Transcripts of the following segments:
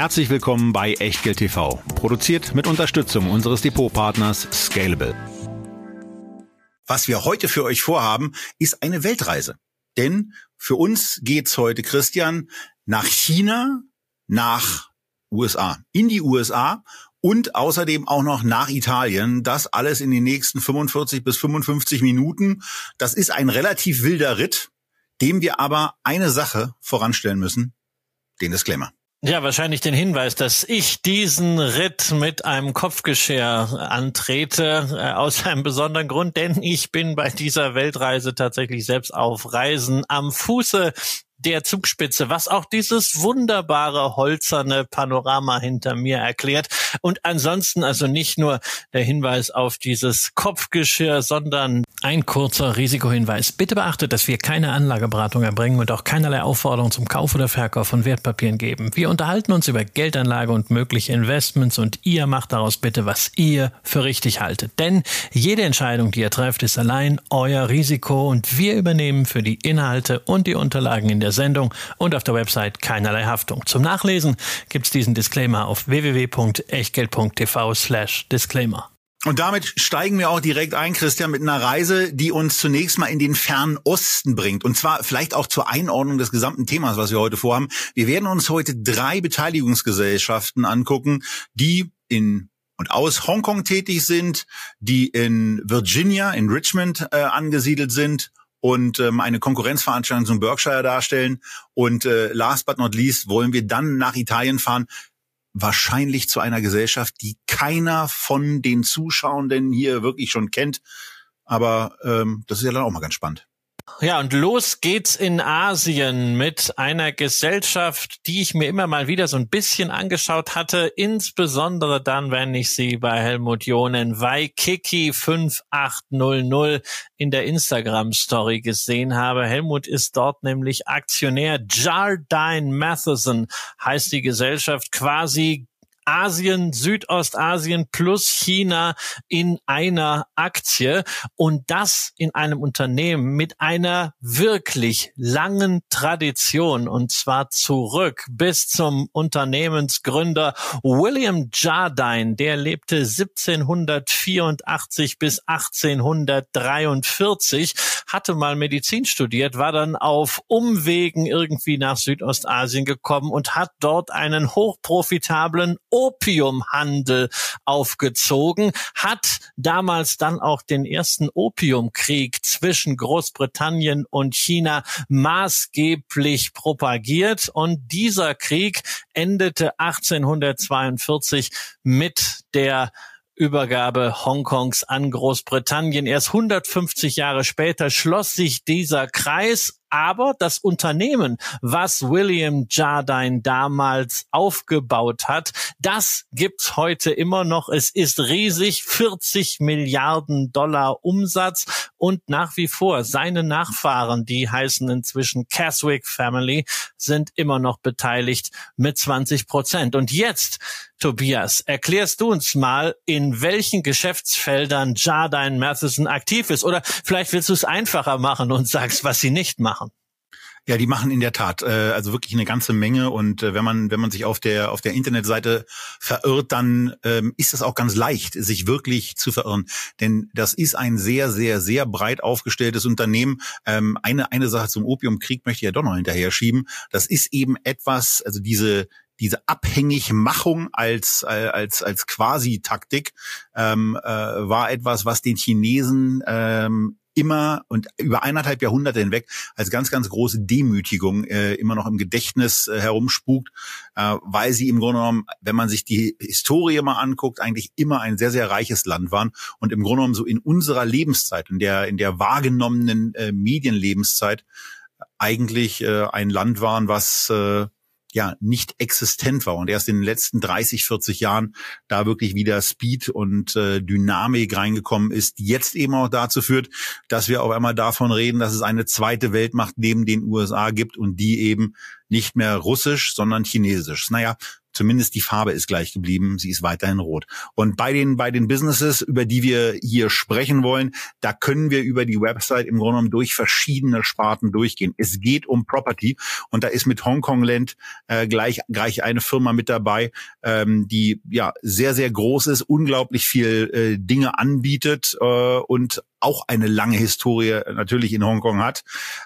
Herzlich willkommen bei Echtgeld TV, produziert mit Unterstützung unseres Depotpartners Scalable. Was wir heute für euch vorhaben, ist eine Weltreise. Denn für uns geht's heute, Christian, nach China, nach USA, in die USA und außerdem auch noch nach Italien. Das alles in den nächsten 45 bis 55 Minuten. Das ist ein relativ wilder Ritt, dem wir aber eine Sache voranstellen müssen, den Disclaimer. Ja, wahrscheinlich den Hinweis, dass ich diesen Ritt mit einem Kopfgeschirr antrete, äh, aus einem besonderen Grund, denn ich bin bei dieser Weltreise tatsächlich selbst auf Reisen am Fuße der Zugspitze, was auch dieses wunderbare holzerne Panorama hinter mir erklärt. Und ansonsten also nicht nur der Hinweis auf dieses Kopfgeschirr, sondern ein kurzer Risikohinweis. Bitte beachtet, dass wir keine Anlageberatung erbringen und auch keinerlei Aufforderung zum Kauf oder Verkauf von Wertpapieren geben. Wir unterhalten uns über Geldanlage und mögliche Investments und ihr macht daraus bitte, was ihr für richtig haltet. Denn jede Entscheidung, die ihr trefft, ist allein euer Risiko und wir übernehmen für die Inhalte und die Unterlagen in der Sendung und auf der Website keinerlei Haftung. Zum Nachlesen gibt's diesen Disclaimer auf www.echtgeld.tv slash Disclaimer. Und damit steigen wir auch direkt ein, Christian, mit einer Reise, die uns zunächst mal in den fernen Osten bringt. Und zwar vielleicht auch zur Einordnung des gesamten Themas, was wir heute vorhaben. Wir werden uns heute drei Beteiligungsgesellschaften angucken, die in und aus Hongkong tätig sind, die in Virginia, in Richmond äh, angesiedelt sind und ähm, eine Konkurrenzveranstaltung zum Berkshire darstellen. Und äh, last but not least wollen wir dann nach Italien fahren, wahrscheinlich zu einer Gesellschaft, die keiner von den Zuschauenden hier wirklich schon kennt. Aber ähm, das ist ja dann auch mal ganz spannend. Ja, und los geht's in Asien mit einer Gesellschaft, die ich mir immer mal wieder so ein bisschen angeschaut hatte, insbesondere dann, wenn ich sie bei Helmut Jonen Waikiki 5800 in der Instagram Story gesehen habe. Helmut ist dort nämlich Aktionär. Jardine Matheson heißt die Gesellschaft quasi Asien, Südostasien plus China in einer Aktie. Und das in einem Unternehmen mit einer wirklich langen Tradition. Und zwar zurück bis zum Unternehmensgründer William Jardine, der lebte 1784 bis 1843, hatte mal Medizin studiert, war dann auf Umwegen irgendwie nach Südostasien gekommen und hat dort einen hochprofitablen Opiumhandel aufgezogen, hat damals dann auch den ersten Opiumkrieg zwischen Großbritannien und China maßgeblich propagiert und dieser Krieg endete 1842 mit der Übergabe Hongkongs an Großbritannien. Erst 150 Jahre später schloss sich dieser Kreis aber das Unternehmen, was William Jardine damals aufgebaut hat, das gibt's heute immer noch. Es ist riesig, 40 Milliarden Dollar Umsatz und nach wie vor seine Nachfahren, die heißen inzwischen Caswick Family, sind immer noch beteiligt mit 20 Prozent. Und jetzt, Tobias, erklärst du uns mal, in welchen Geschäftsfeldern Jardine Matheson aktiv ist? Oder vielleicht willst du es einfacher machen und sagst, was sie nicht machen. Ja, die machen in der Tat äh, also wirklich eine ganze Menge und äh, wenn man wenn man sich auf der auf der Internetseite verirrt, dann ähm, ist es auch ganz leicht, sich wirklich zu verirren, denn das ist ein sehr sehr sehr breit aufgestelltes Unternehmen. Ähm, eine eine Sache zum Opiumkrieg möchte ich ja doch noch hinterher schieben. Das ist eben etwas, also diese diese Abhängigmachung als äh, als als Quasi-Taktik ähm, äh, war etwas, was den Chinesen ähm, immer und über eineinhalb Jahrhunderte hinweg als ganz, ganz große Demütigung äh, immer noch im Gedächtnis äh, herumspukt, äh, weil sie im Grunde genommen, wenn man sich die Historie mal anguckt, eigentlich immer ein sehr, sehr reiches Land waren und im Grunde genommen so in unserer Lebenszeit, in der, in der wahrgenommenen äh, Medienlebenszeit eigentlich äh, ein Land waren, was äh, ja nicht existent war und erst in den letzten 30, 40 Jahren da wirklich wieder Speed und äh, Dynamik reingekommen ist, die jetzt eben auch dazu führt, dass wir auf einmal davon reden, dass es eine zweite Weltmacht neben den USA gibt und die eben nicht mehr russisch, sondern chinesisch. Naja, zumindest die Farbe ist gleich geblieben, sie ist weiterhin rot. Und bei den, bei den Businesses, über die wir hier sprechen wollen, da können wir über die Website im Grunde genommen durch verschiedene Sparten durchgehen. Es geht um Property und da ist mit Hongkong Land äh, gleich, gleich eine Firma mit dabei, ähm, die ja sehr, sehr groß ist, unglaublich viel äh, Dinge anbietet äh, und auch eine lange Historie natürlich in Hongkong hat.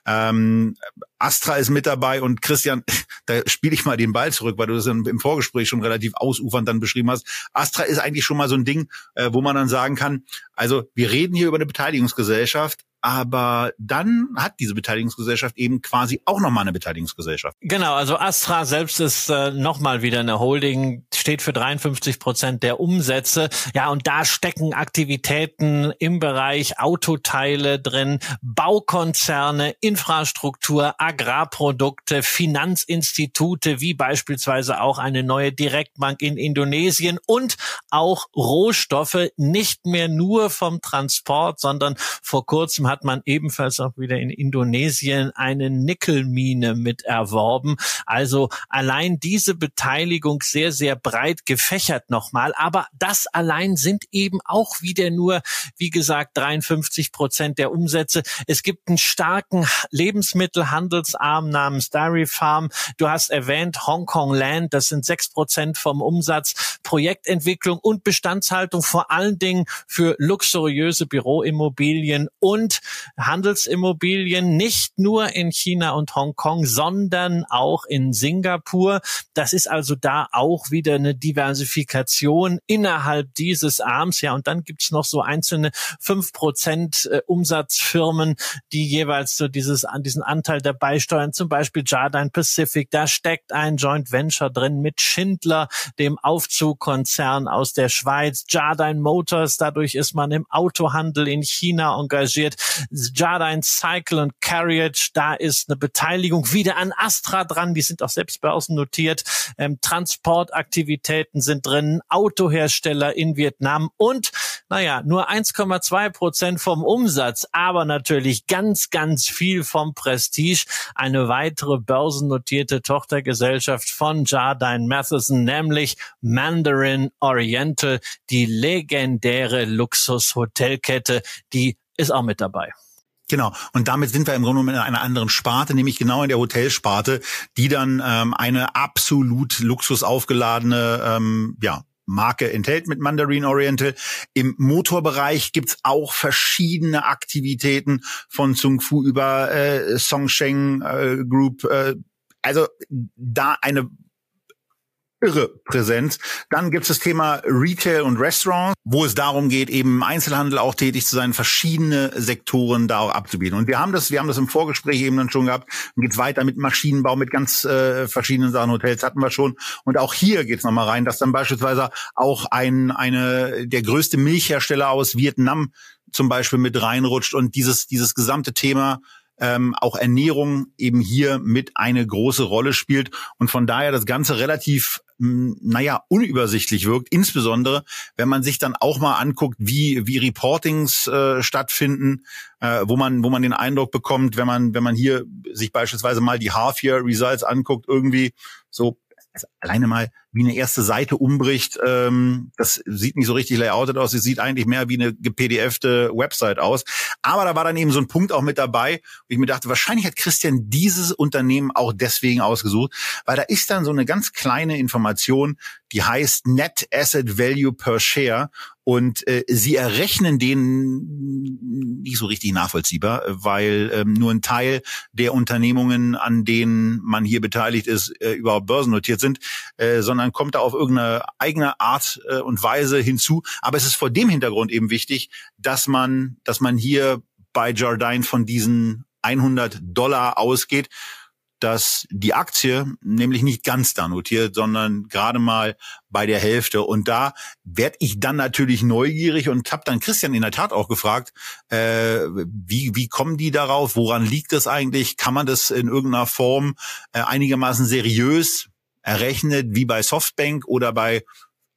Ähm, Astra ist mit dabei und Christian, da spiele ich mal den Ball zurück, weil du das im Vorgespräch schon relativ ausufernd dann beschrieben hast. Astra ist eigentlich schon mal so ein Ding, äh, wo man dann sagen kann, also wir reden hier über eine Beteiligungsgesellschaft, aber dann hat diese Beteiligungsgesellschaft eben quasi auch nochmal eine Beteiligungsgesellschaft. Genau, also Astra selbst ist äh, nochmal wieder eine Holding, steht für 53 Prozent der Umsätze. Ja, und da stecken Aktivitäten im Bereich Autoteile drin, Baukonzerne, Infrastruktur, Agrarprodukte, Finanzinstitute, wie beispielsweise auch eine neue Direktbank in Indonesien und auch Rohstoffe, nicht mehr nur vom Transport, sondern vor kurzem hat man ebenfalls auch wieder in Indonesien eine Nickelmine mit erworben. Also allein diese Beteiligung sehr, sehr breit gefächert nochmal. Aber das allein sind eben auch wieder nur, wie gesagt, 53 Prozent der Umsätze. Es gibt einen starken Lebensmittelhandelsarm namens Dairy Farm. Du hast erwähnt Hongkong Land. Das sind sechs Prozent vom Umsatz. Projektentwicklung und Bestandshaltung vor allen Dingen für luxuriöse Büroimmobilien und Handelsimmobilien nicht nur in China und Hongkong, sondern auch in Singapur. Das ist also da auch wieder eine Diversifikation innerhalb dieses Arms. Ja, und dann gibt's noch so einzelne fünf Prozent äh, Umsatzfirmen, die jeweils so dieses, diesen Anteil dabei steuern. Zum Beispiel Jardine Pacific. Da steckt ein Joint Venture drin mit Schindler, dem Aufzugkonzern aus der Schweiz. Jardine Motors. Dadurch ist man im Autohandel in China engagiert. Jardine Cycle und Carriage, da ist eine Beteiligung wieder an Astra dran, die sind auch selbst börsennotiert. Ähm, Transportaktivitäten sind drin, Autohersteller in Vietnam und naja, nur 1,2 Prozent vom Umsatz, aber natürlich ganz, ganz viel vom Prestige. Eine weitere börsennotierte Tochtergesellschaft von Jardine Matheson, nämlich Mandarin Oriental, die legendäre Luxushotelkette, die ist auch mit dabei. Genau. Und damit sind wir im Grunde genommen in einer anderen Sparte, nämlich genau in der Hotelsparte, die dann ähm, eine absolut luxusaufgeladene ähm, ja, Marke enthält mit Mandarin Oriental. Im Motorbereich gibt's auch verschiedene Aktivitäten von Zung Fu über äh, Songsheng äh, Group. Äh, also da eine irre Präsenz. Dann gibt es das Thema Retail und Restaurants, wo es darum geht, eben im Einzelhandel auch tätig zu sein, verschiedene Sektoren da auch abzubieten. Und wir haben das, wir haben das im Vorgespräch eben dann schon gehabt. Dann geht's weiter mit Maschinenbau, mit ganz äh, verschiedenen Sachen. Hotels hatten wir schon. Und auch hier geht's nochmal rein, dass dann beispielsweise auch ein, eine, der größte Milchhersteller aus Vietnam zum Beispiel mit reinrutscht und dieses, dieses gesamte Thema ähm, auch Ernährung eben hier mit eine große Rolle spielt und von daher das Ganze relativ naja, unübersichtlich wirkt, insbesondere wenn man sich dann auch mal anguckt, wie, wie Reportings äh, stattfinden, äh, wo man, wo man den Eindruck bekommt, wenn man, wenn man hier sich beispielsweise mal die Half-Year-Results anguckt, irgendwie so also alleine mal wie eine erste Seite umbricht, ähm, das sieht nicht so richtig layoutet aus. Es sieht eigentlich mehr wie eine gepdfte Website aus. Aber da war dann eben so ein Punkt auch mit dabei, wo ich mir dachte, wahrscheinlich hat Christian dieses Unternehmen auch deswegen ausgesucht, weil da ist dann so eine ganz kleine Information, die heißt Net Asset Value per Share und äh, sie errechnen den nicht so richtig nachvollziehbar, weil ähm, nur ein Teil der Unternehmungen, an denen man hier beteiligt ist, äh, überhaupt börsennotiert sind, äh, sondern kommt da auf irgendeine eigene Art äh, und Weise hinzu. Aber es ist vor dem Hintergrund eben wichtig, dass man, dass man hier bei Jardine von diesen 100 Dollar ausgeht dass die Aktie nämlich nicht ganz da notiert, sondern gerade mal bei der Hälfte. Und da werde ich dann natürlich neugierig und habe dann Christian in der Tat auch gefragt, äh, wie, wie kommen die darauf? Woran liegt das eigentlich? Kann man das in irgendeiner Form äh, einigermaßen seriös errechnet, wie bei Softbank oder bei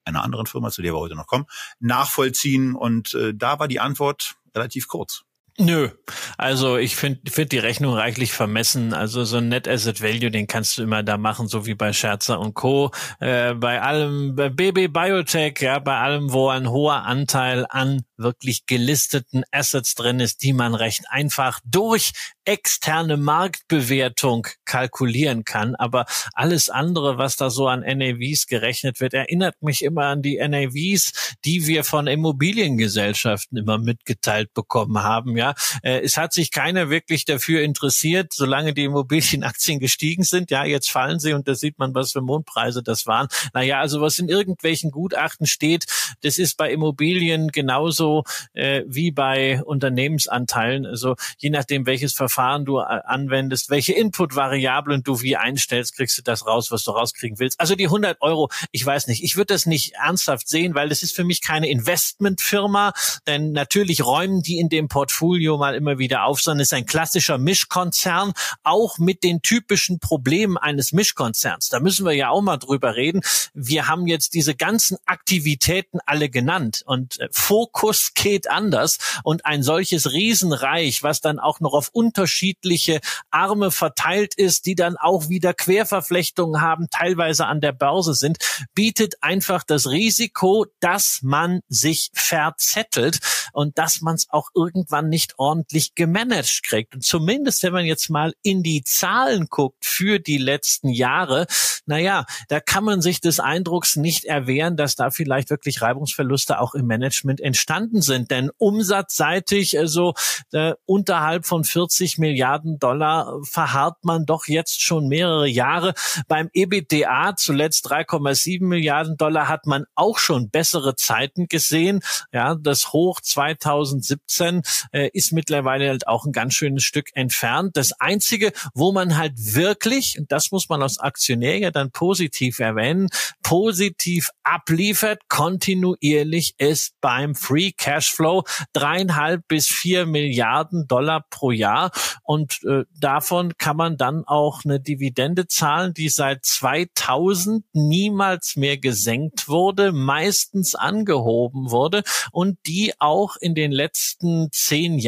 einer anderen Firma, zu der wir heute noch kommen, nachvollziehen? Und äh, da war die Antwort relativ kurz. Nö, also ich finde find die Rechnung reichlich vermessen. Also so ein Net Asset Value, den kannst du immer da machen, so wie bei Scherzer und Co. Äh, bei allem, bei BB Biotech, ja, bei allem, wo ein hoher Anteil an wirklich gelisteten Assets drin ist, die man recht einfach durch externe Marktbewertung kalkulieren kann. Aber alles andere, was da so an NAVs gerechnet wird, erinnert mich immer an die NAVs, die wir von Immobiliengesellschaften immer mitgeteilt bekommen haben. Ja, äh, es hat sich keiner wirklich dafür interessiert, solange die Immobilienaktien gestiegen sind. Ja, jetzt fallen sie und da sieht man, was für Mondpreise das waren. Naja, also was in irgendwelchen Gutachten steht, das ist bei Immobilien genauso äh, wie bei Unternehmensanteilen. Also je nachdem, welches Verfahren du äh, anwendest, welche Input-Variablen du wie einstellst, kriegst du das raus, was du rauskriegen willst. Also die 100 Euro, ich weiß nicht, ich würde das nicht ernsthaft sehen, weil das ist für mich keine Investmentfirma, denn natürlich räumen die in dem Portfolio mal immer wieder auf, sondern ist ein klassischer Mischkonzern, auch mit den typischen Problemen eines Mischkonzerns. Da müssen wir ja auch mal drüber reden. Wir haben jetzt diese ganzen Aktivitäten alle genannt und äh, Fokus geht anders und ein solches Riesenreich, was dann auch noch auf unterschiedliche Arme verteilt ist, die dann auch wieder Querverflechtungen haben, teilweise an der Börse sind, bietet einfach das Risiko, dass man sich verzettelt und dass man es auch irgendwann nicht ordentlich gemanagt kriegt. Und zumindest, wenn man jetzt mal in die Zahlen guckt für die letzten Jahre, naja, da kann man sich des Eindrucks nicht erwehren, dass da vielleicht wirklich Reibungsverluste auch im Management entstanden sind. Denn umsatzseitig, also äh, unterhalb von 40 Milliarden Dollar verharrt man doch jetzt schon mehrere Jahre. Beim EBITDA zuletzt 3,7 Milliarden Dollar hat man auch schon bessere Zeiten gesehen. Ja, das Hoch 2017 äh, ist mittlerweile halt auch ein ganz schönes Stück entfernt. Das einzige, wo man halt wirklich, und das muss man als Aktionär ja dann positiv erwähnen, positiv abliefert, kontinuierlich ist beim Free Cashflow dreieinhalb bis vier Milliarden Dollar pro Jahr. Und äh, davon kann man dann auch eine Dividende zahlen, die seit 2000 niemals mehr gesenkt wurde, meistens angehoben wurde und die auch in den letzten zehn Jahren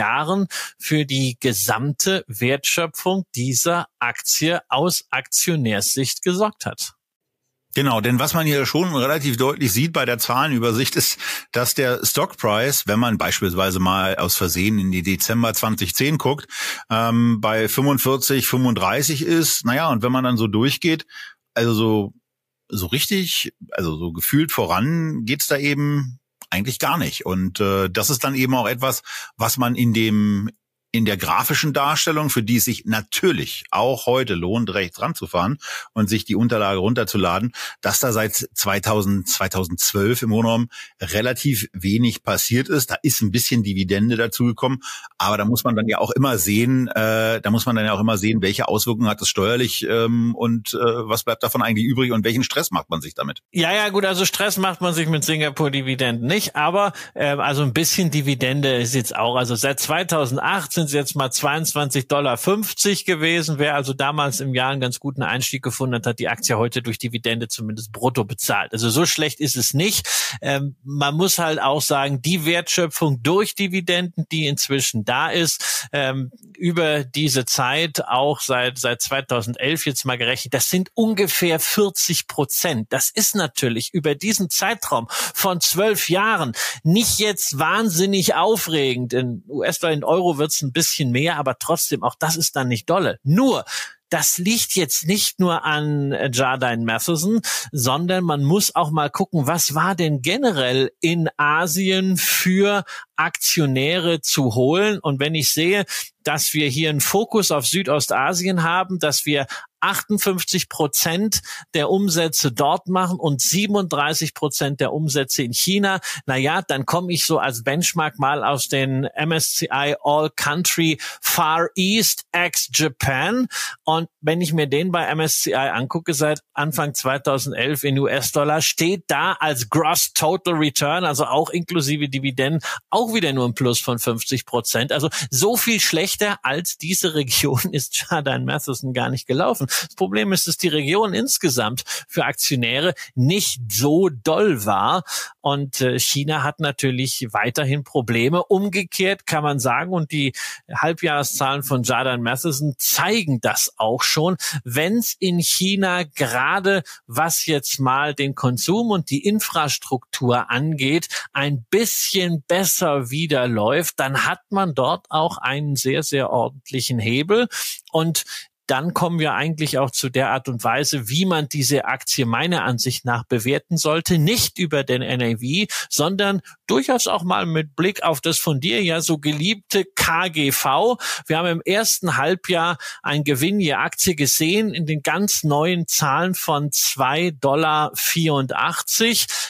für die gesamte Wertschöpfung dieser Aktie aus Aktionärssicht gesorgt hat. Genau, denn was man hier schon relativ deutlich sieht bei der Zahlenübersicht ist, dass der Stockpreis, wenn man beispielsweise mal aus Versehen in die Dezember 2010 guckt, ähm, bei 45, 35 ist. Naja, und wenn man dann so durchgeht, also so, so richtig, also so gefühlt voran geht's da eben eigentlich gar nicht. Und äh, das ist dann eben auch etwas, was man in dem in der grafischen Darstellung, für die es sich natürlich auch heute lohnt, rechts ranzufahren und sich die Unterlage runterzuladen, dass da seit 2000, 2012 im genommen relativ wenig passiert ist. Da ist ein bisschen Dividende dazugekommen, aber da muss man dann ja auch immer sehen, äh, da muss man dann ja auch immer sehen, welche Auswirkungen hat das steuerlich ähm, und äh, was bleibt davon eigentlich übrig und welchen Stress macht man sich damit? Ja, ja, gut, also Stress macht man sich mit Singapur-Dividenden nicht, aber äh, also ein bisschen Dividende ist jetzt auch, also seit 2018 sind es jetzt mal 22,50 Dollar gewesen. Wer also damals im Jahr einen ganz guten Einstieg gefunden hat, hat die Aktie heute durch Dividende zumindest brutto bezahlt. Also so schlecht ist es nicht. Ähm, man muss halt auch sagen, die Wertschöpfung durch Dividenden, die inzwischen da ist, ähm, über diese Zeit, auch seit, seit 2011 jetzt mal gerechnet, das sind ungefähr 40 Prozent. Das ist natürlich über diesen Zeitraum von zwölf Jahren nicht jetzt wahnsinnig aufregend. In US-Dollar, in Euro wird es ein bisschen mehr, aber trotzdem, auch das ist dann nicht dolle. Nur, das liegt jetzt nicht nur an Jardine Matheson, sondern man muss auch mal gucken, was war denn generell in Asien für Aktionäre zu holen. Und wenn ich sehe, dass wir hier einen Fokus auf Südostasien haben, dass wir 58 Prozent der Umsätze dort machen und 37 Prozent der Umsätze in China. Naja, dann komme ich so als Benchmark mal aus den MSCI All Country Far East ex Japan. Und wenn ich mir den bei MSCI angucke, seit Anfang 2011 in US-Dollar, steht da als Gross Total Return, also auch inklusive Dividenden, auch wieder nur ein Plus von 50 Prozent. Also so viel schlechter als diese Region ist Jardine Matheson gar nicht gelaufen. Das Problem ist, dass die Region insgesamt für Aktionäre nicht so doll war. Und äh, China hat natürlich weiterhin Probleme. Umgekehrt kann man sagen, und die Halbjahreszahlen von Jordan Matheson zeigen das auch schon, wenn es in China gerade, was jetzt mal den Konsum und die Infrastruktur angeht, ein bisschen besser wieder läuft, dann hat man dort auch einen sehr, sehr ordentlichen Hebel. Und dann kommen wir eigentlich auch zu der Art und Weise, wie man diese Aktie meiner Ansicht nach bewerten sollte. Nicht über den NAV, sondern durchaus auch mal mit Blick auf das von dir ja so geliebte KGV. Wir haben im ersten Halbjahr ein Gewinn je Aktie gesehen in den ganz neuen Zahlen von 2,84 Dollar.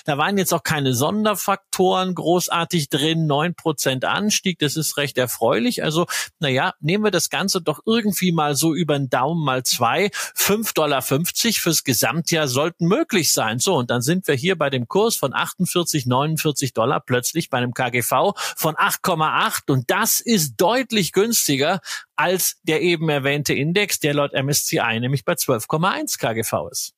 Da waren jetzt auch keine Sonderfaktoren großartig drin. 9 Prozent Anstieg, das ist recht erfreulich. Also, naja, nehmen wir das Ganze doch irgendwie mal so über den Daumen mal zwei. 5,50 Dollar fürs Gesamtjahr sollten möglich sein. So, und dann sind wir hier bei dem Kurs von 48, 49 Dollar plötzlich bei einem KGV von 8,8 und das ist deutlich günstiger als der eben erwähnte Index, der laut MSCI nämlich bei 12,1 KGV ist.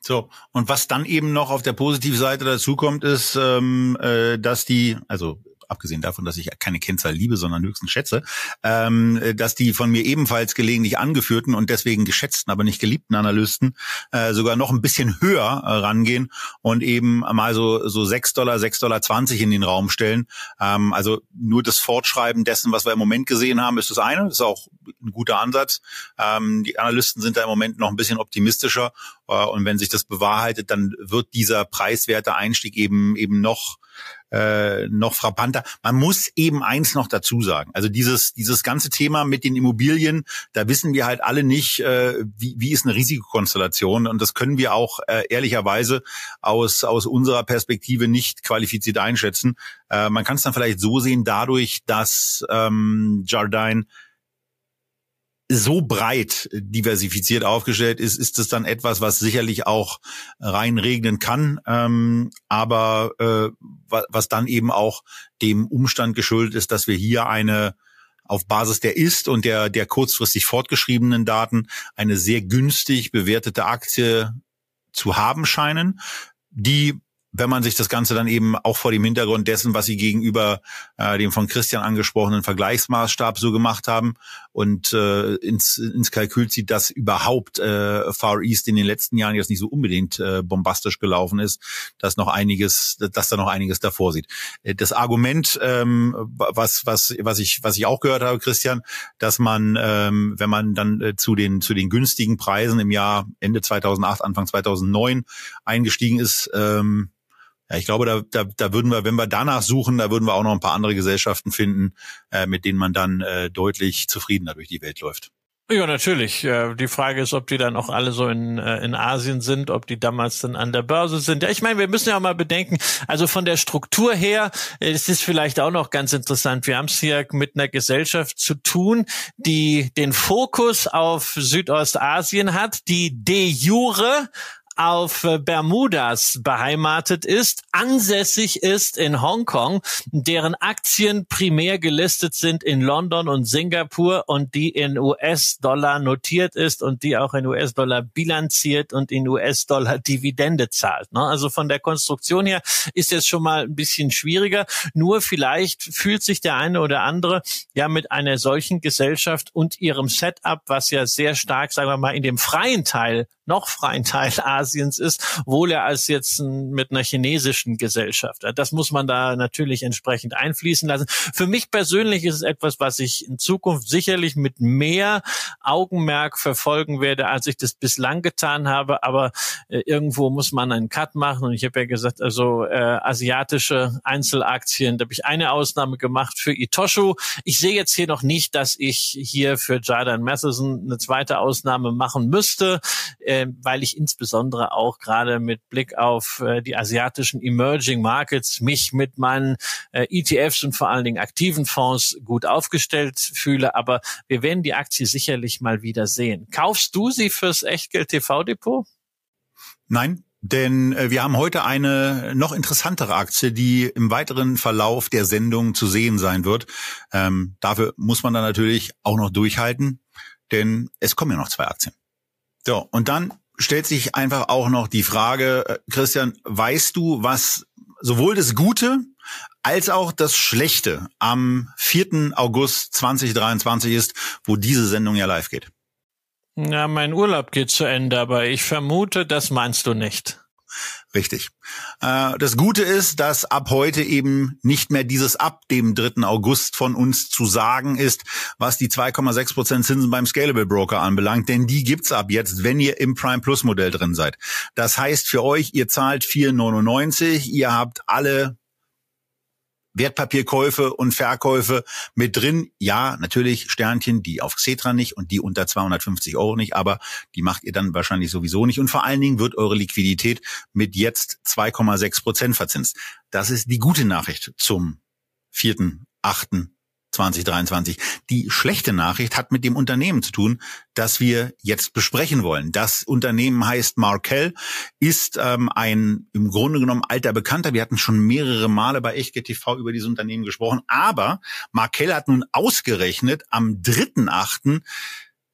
So, und was dann eben noch auf der Positivseite dazukommt, ist, ähm, äh, dass die, also abgesehen davon, dass ich keine Kennzahl liebe, sondern höchstens schätze, ähm, dass die von mir ebenfalls gelegentlich angeführten und deswegen geschätzten, aber nicht geliebten Analysten äh, sogar noch ein bisschen höher äh, rangehen und eben mal so so sechs Dollar, sechs Dollar zwanzig in den Raum stellen. Ähm, also nur das Fortschreiben dessen, was wir im Moment gesehen haben, ist das eine. Das ist auch ein guter Ansatz. Ähm, die Analysten sind da im Moment noch ein bisschen optimistischer äh, und wenn sich das bewahrheitet, dann wird dieser preiswerte Einstieg eben eben noch äh, noch frappanter. Man muss eben eins noch dazu sagen. Also dieses, dieses ganze Thema mit den Immobilien, da wissen wir halt alle nicht, äh, wie, wie ist eine Risikokonstellation. Und das können wir auch äh, ehrlicherweise aus, aus unserer Perspektive nicht qualifiziert einschätzen. Äh, man kann es dann vielleicht so sehen, dadurch, dass ähm, Jardine so breit diversifiziert aufgestellt ist, ist es dann etwas, was sicherlich auch reinregnen kann, ähm, aber äh, was dann eben auch dem Umstand geschuldet ist, dass wir hier eine auf Basis der ist und der, der kurzfristig fortgeschriebenen Daten eine sehr günstig bewertete Aktie zu haben scheinen, die wenn man sich das Ganze dann eben auch vor dem Hintergrund dessen, was sie gegenüber äh, dem von Christian angesprochenen Vergleichsmaßstab so gemacht haben und äh, ins, ins Kalkül zieht, dass überhaupt äh, Far East in den letzten Jahren jetzt nicht so unbedingt äh, bombastisch gelaufen ist, dass noch einiges, dass da noch einiges davor sieht. Äh, das Argument, ähm, was was was ich was ich auch gehört habe, Christian, dass man, ähm, wenn man dann äh, zu den zu den günstigen Preisen im Jahr Ende 2008 Anfang 2009 eingestiegen ist, ähm, ja, ich glaube, da, da, da würden wir, wenn wir danach suchen, da würden wir auch noch ein paar andere Gesellschaften finden, äh, mit denen man dann äh, deutlich zufriedener durch die Welt läuft. Ja, natürlich. Die Frage ist, ob die dann auch alle so in, äh, in Asien sind, ob die damals dann an der Börse sind. Ja, ich meine, wir müssen ja mal bedenken, also von der Struktur her, es ist vielleicht auch noch ganz interessant. Wir haben es hier mit einer Gesellschaft zu tun, die den Fokus auf Südostasien hat, die de jure auf Bermudas beheimatet ist, ansässig ist in Hongkong, deren Aktien primär gelistet sind in London und Singapur und die in US-Dollar notiert ist und die auch in US-Dollar bilanziert und in US-Dollar Dividende zahlt. Ne? Also von der Konstruktion her ist es schon mal ein bisschen schwieriger. Nur vielleicht fühlt sich der eine oder andere ja mit einer solchen Gesellschaft und ihrem Setup, was ja sehr stark, sagen wir mal, in dem freien Teil noch freien Teil Asiens ist, wohl er als jetzt mit einer chinesischen Gesellschaft. Das muss man da natürlich entsprechend einfließen lassen. Für mich persönlich ist es etwas, was ich in Zukunft sicherlich mit mehr Augenmerk verfolgen werde, als ich das bislang getan habe. Aber äh, irgendwo muss man einen Cut machen. Und ich habe ja gesagt, also äh, asiatische Einzelaktien, da habe ich eine Ausnahme gemacht für Itoshu. Ich sehe jetzt hier noch nicht, dass ich hier für Jordan Matheson eine zweite Ausnahme machen müsste. Äh, weil ich insbesondere auch gerade mit Blick auf äh, die asiatischen Emerging Markets mich mit meinen äh, ETFs und vor allen Dingen aktiven Fonds gut aufgestellt fühle. Aber wir werden die Aktie sicherlich mal wieder sehen. Kaufst du sie fürs Echtgeld TV Depot? Nein, denn äh, wir haben heute eine noch interessantere Aktie, die im weiteren Verlauf der Sendung zu sehen sein wird. Ähm, dafür muss man dann natürlich auch noch durchhalten, denn es kommen ja noch zwei Aktien. So, und dann stellt sich einfach auch noch die Frage, äh, Christian, weißt du, was sowohl das Gute als auch das Schlechte am 4. August 2023 ist, wo diese Sendung ja live geht? Ja, mein Urlaub geht zu Ende, aber ich vermute, das meinst du nicht. Richtig. Äh, das Gute ist, dass ab heute eben nicht mehr dieses ab dem 3. August von uns zu sagen ist, was die 2,6 Prozent Zinsen beim Scalable Broker anbelangt, denn die gibt's ab jetzt, wenn ihr im Prime Plus Modell drin seid. Das heißt für euch, ihr zahlt 4,99, ihr habt alle Wertpapierkäufe und Verkäufe mit drin. Ja, natürlich Sternchen, die auf Xetra nicht und die unter 250 Euro nicht, aber die macht ihr dann wahrscheinlich sowieso nicht. Und vor allen Dingen wird eure Liquidität mit jetzt 2,6 Prozent verzinst. Das ist die gute Nachricht zum vierten, achten 2023. Die schlechte Nachricht hat mit dem Unternehmen zu tun, das wir jetzt besprechen wollen. Das Unternehmen heißt Markel, ist ähm, ein im Grunde genommen alter Bekannter. Wir hatten schon mehrere Male bei Echtgeld TV über dieses Unternehmen gesprochen, aber Markel hat nun ausgerechnet am 3.8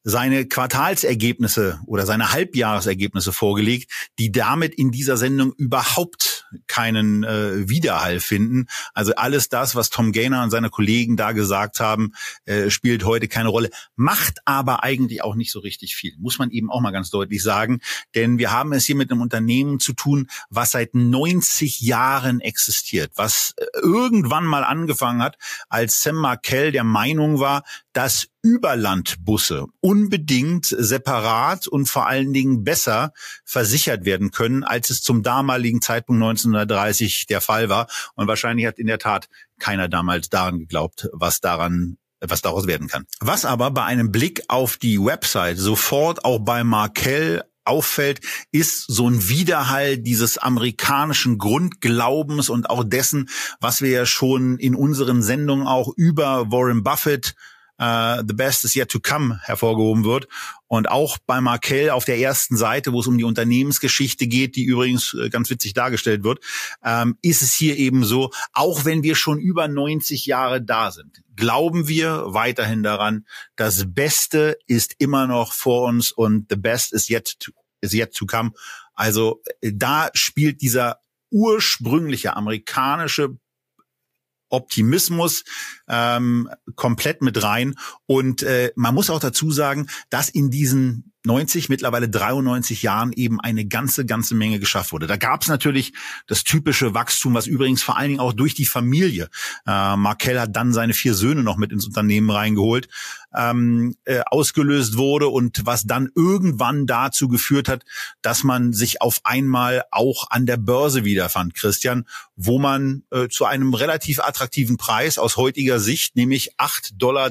seine Quartalsergebnisse oder seine Halbjahresergebnisse vorgelegt, die damit in dieser Sendung überhaupt keinen äh, Widerhall finden. Also alles das, was Tom Gaynor und seine Kollegen da gesagt haben, äh, spielt heute keine Rolle, macht aber eigentlich auch nicht so richtig viel, muss man eben auch mal ganz deutlich sagen. Denn wir haben es hier mit einem Unternehmen zu tun, was seit 90 Jahren existiert, was äh, irgendwann mal angefangen hat, als Sam Markell der Meinung war, dass Überlandbusse unbedingt separat und vor allen Dingen besser versichert werden können, als es zum damaligen Zeitpunkt 1930 der Fall war. Und wahrscheinlich hat in der Tat keiner damals daran geglaubt, was daran was daraus werden kann. Was aber bei einem Blick auf die Website sofort auch bei Markel auffällt, ist so ein Widerhall dieses amerikanischen Grundglaubens und auch dessen, was wir ja schon in unseren Sendungen auch über Warren Buffett uh, The Best is Yet to Come hervorgehoben wird. Und auch bei Markel auf der ersten Seite, wo es um die Unternehmensgeschichte geht, die übrigens äh, ganz witzig dargestellt wird, ähm, ist es hier eben so, auch wenn wir schon über 90 Jahre da sind, glauben wir weiterhin daran, das Beste ist immer noch vor uns und the best is yet to, is yet to come. Also äh, da spielt dieser ursprüngliche amerikanische Optimismus ähm, komplett mit rein. Und äh, man muss auch dazu sagen, dass in diesen 90, mittlerweile 93 Jahren eben eine ganze, ganze Menge geschafft wurde. Da gab es natürlich das typische Wachstum, was übrigens vor allen Dingen auch durch die Familie, äh, Markel hat dann seine vier Söhne noch mit ins Unternehmen reingeholt, ähm, äh, ausgelöst wurde und was dann irgendwann dazu geführt hat, dass man sich auf einmal auch an der Börse wiederfand, Christian, wo man äh, zu einem relativ attraktiven Preis aus heutiger Sicht, nämlich 8,33 Dollar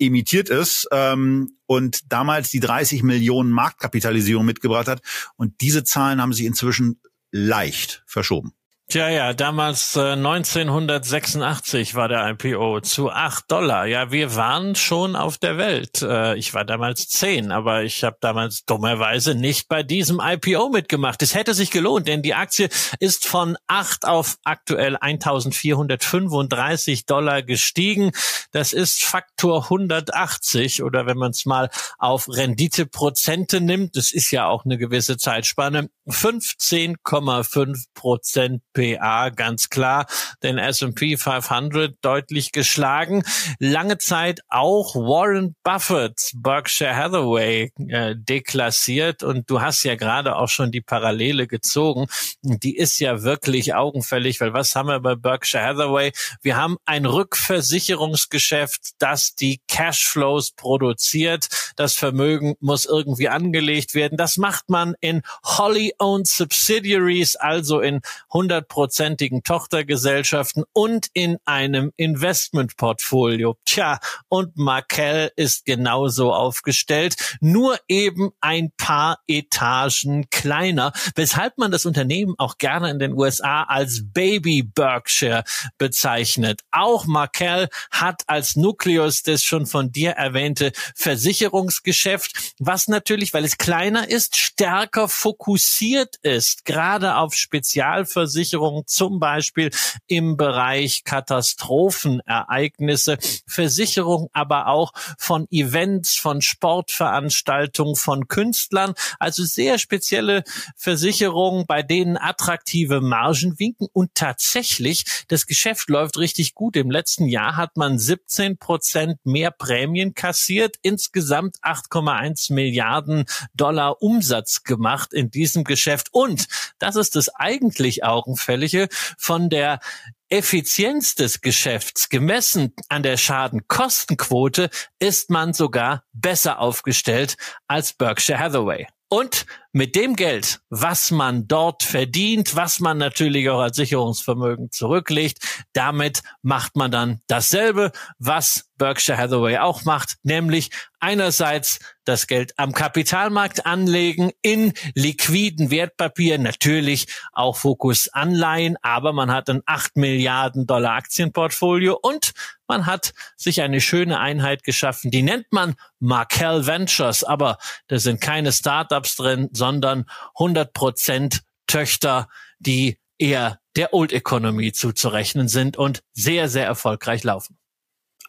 emittiert ist ähm, und damals die 30 Millionen Marktkapitalisierung mitgebracht hat. Und diese Zahlen haben sich inzwischen leicht verschoben. Tja, ja, damals äh, 1986 war der IPO zu acht Dollar. Ja, wir waren schon auf der Welt. Äh, ich war damals zehn, aber ich habe damals dummerweise nicht bei diesem IPO mitgemacht. Es hätte sich gelohnt, denn die Aktie ist von acht auf aktuell 1435 Dollar gestiegen. Das ist Faktor 180 oder wenn man es mal auf Renditeprozente nimmt, das ist ja auch eine gewisse Zeitspanne, 15,5 Prozent PA ganz klar den S&P 500 deutlich geschlagen. Lange Zeit auch Warren Buffett, Berkshire Hathaway äh, deklassiert und du hast ja gerade auch schon die Parallele gezogen. Die ist ja wirklich augenfällig, weil was haben wir bei Berkshire Hathaway? Wir haben ein Rückversicherungsgeschäft, das die Cashflows produziert. Das Vermögen muss irgendwie angelegt werden. Das macht man in wholly owned subsidiaries, also in 100 hundertprozentigen Tochtergesellschaften und in einem Investmentportfolio. Tja, und Markel ist genauso aufgestellt, nur eben ein paar Etagen kleiner, weshalb man das Unternehmen auch gerne in den USA als Baby Berkshire bezeichnet. Auch Markel hat als Nukleus das schon von dir erwähnte Versicherungsgeschäft, was natürlich, weil es kleiner ist, stärker fokussiert ist, gerade auf Spezialversicherungen Versicherungen, zum Beispiel im Bereich Katastrophenereignisse, Versicherung aber auch von Events, von Sportveranstaltungen, von Künstlern, also sehr spezielle Versicherungen, bei denen attraktive Margen winken und tatsächlich das Geschäft läuft richtig gut. Im letzten Jahr hat man 17 Prozent mehr Prämien kassiert, insgesamt 8,1 Milliarden Dollar Umsatz gemacht in diesem Geschäft und das ist das eigentlich Augenfällige von der Effizienz des Geschäfts gemessen an der Schadenkostenquote ist man sogar besser aufgestellt als Berkshire Hathaway. Und mit dem Geld, was man dort verdient, was man natürlich auch als Sicherungsvermögen zurücklegt, damit macht man dann dasselbe, was Berkshire Hathaway auch macht, nämlich einerseits das Geld am Kapitalmarkt anlegen in liquiden Wertpapieren, natürlich auch Fokus Anleihen, aber man hat ein 8 Milliarden Dollar Aktienportfolio und man hat sich eine schöne Einheit geschaffen, die nennt man Markel Ventures, aber da sind keine Startups drin, sondern 100 Prozent Töchter, die eher der Old Economy zuzurechnen sind und sehr, sehr erfolgreich laufen.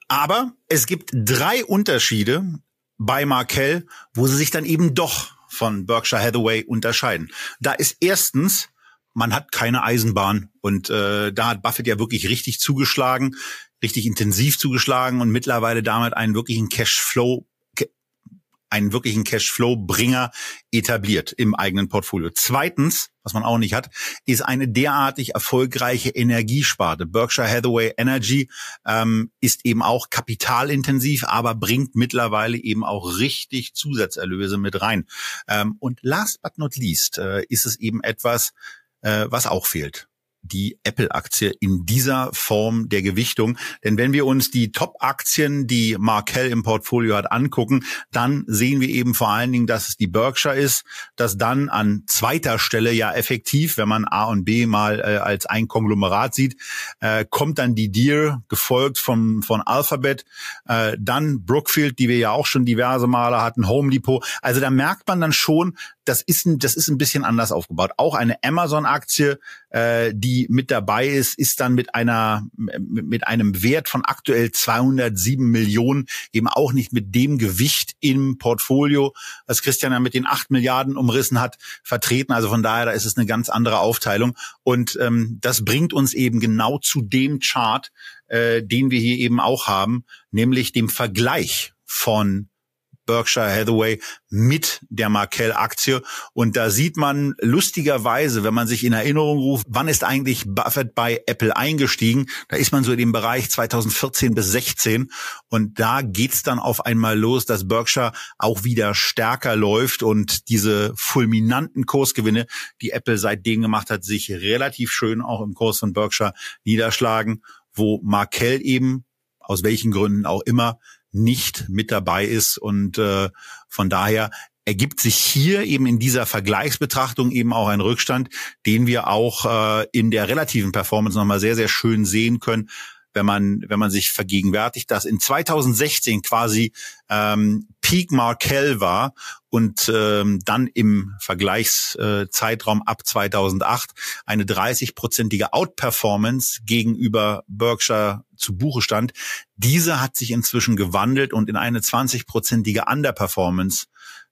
Aber es gibt drei Unterschiede bei Markel, wo sie sich dann eben doch von Berkshire Hathaway unterscheiden. Da ist erstens, man hat keine Eisenbahn und äh, da hat Buffett ja wirklich richtig zugeschlagen richtig intensiv zugeschlagen und mittlerweile damit einen wirklichen Cashflow einen wirklichen Cashflow-Bringer etabliert im eigenen Portfolio. Zweitens, was man auch nicht hat, ist eine derartig erfolgreiche Energiesparte. Berkshire Hathaway Energy ähm, ist eben auch kapitalintensiv, aber bringt mittlerweile eben auch richtig Zusatzerlöse mit rein. Ähm, und last but not least äh, ist es eben etwas, äh, was auch fehlt die Apple-Aktie in dieser Form der Gewichtung. Denn wenn wir uns die Top-Aktien, die Markel im Portfolio hat, angucken, dann sehen wir eben vor allen Dingen, dass es die Berkshire ist, dass dann an zweiter Stelle ja effektiv, wenn man A und B mal äh, als ein Konglomerat sieht, äh, kommt dann die Deere, gefolgt von, von Alphabet, äh, dann Brookfield, die wir ja auch schon diverse Male hatten, Home Depot. Also da merkt man dann schon, das ist ein, das ist ein bisschen anders aufgebaut. Auch eine Amazon-Aktie, äh, die mit dabei ist, ist dann mit einer mit einem Wert von aktuell 207 Millionen eben auch nicht mit dem Gewicht im Portfolio, was Christian ja mit den 8 Milliarden umrissen hat, vertreten. Also von daher, da ist es eine ganz andere Aufteilung. Und ähm, das bringt uns eben genau zu dem Chart, äh, den wir hier eben auch haben, nämlich dem Vergleich von Berkshire Hathaway mit der Markel-Aktie. Und da sieht man lustigerweise, wenn man sich in Erinnerung ruft, wann ist eigentlich Buffett bei Apple eingestiegen? Da ist man so in dem Bereich 2014 bis 16. Und da geht's dann auf einmal los, dass Berkshire auch wieder stärker läuft und diese fulminanten Kursgewinne, die Apple seitdem gemacht hat, sich relativ schön auch im Kurs von Berkshire niederschlagen, wo Markel eben aus welchen Gründen auch immer nicht mit dabei ist. Und äh, von daher ergibt sich hier eben in dieser Vergleichsbetrachtung eben auch ein Rückstand, den wir auch äh, in der relativen Performance nochmal sehr, sehr schön sehen können, wenn man, wenn man sich vergegenwärtigt, dass in 2016 quasi ähm, Peak Markel war und ähm, dann im Vergleichszeitraum ab 2008 eine 30-prozentige Outperformance gegenüber Berkshire zu Buche stand. Diese hat sich inzwischen gewandelt und in eine 20-prozentige Underperformance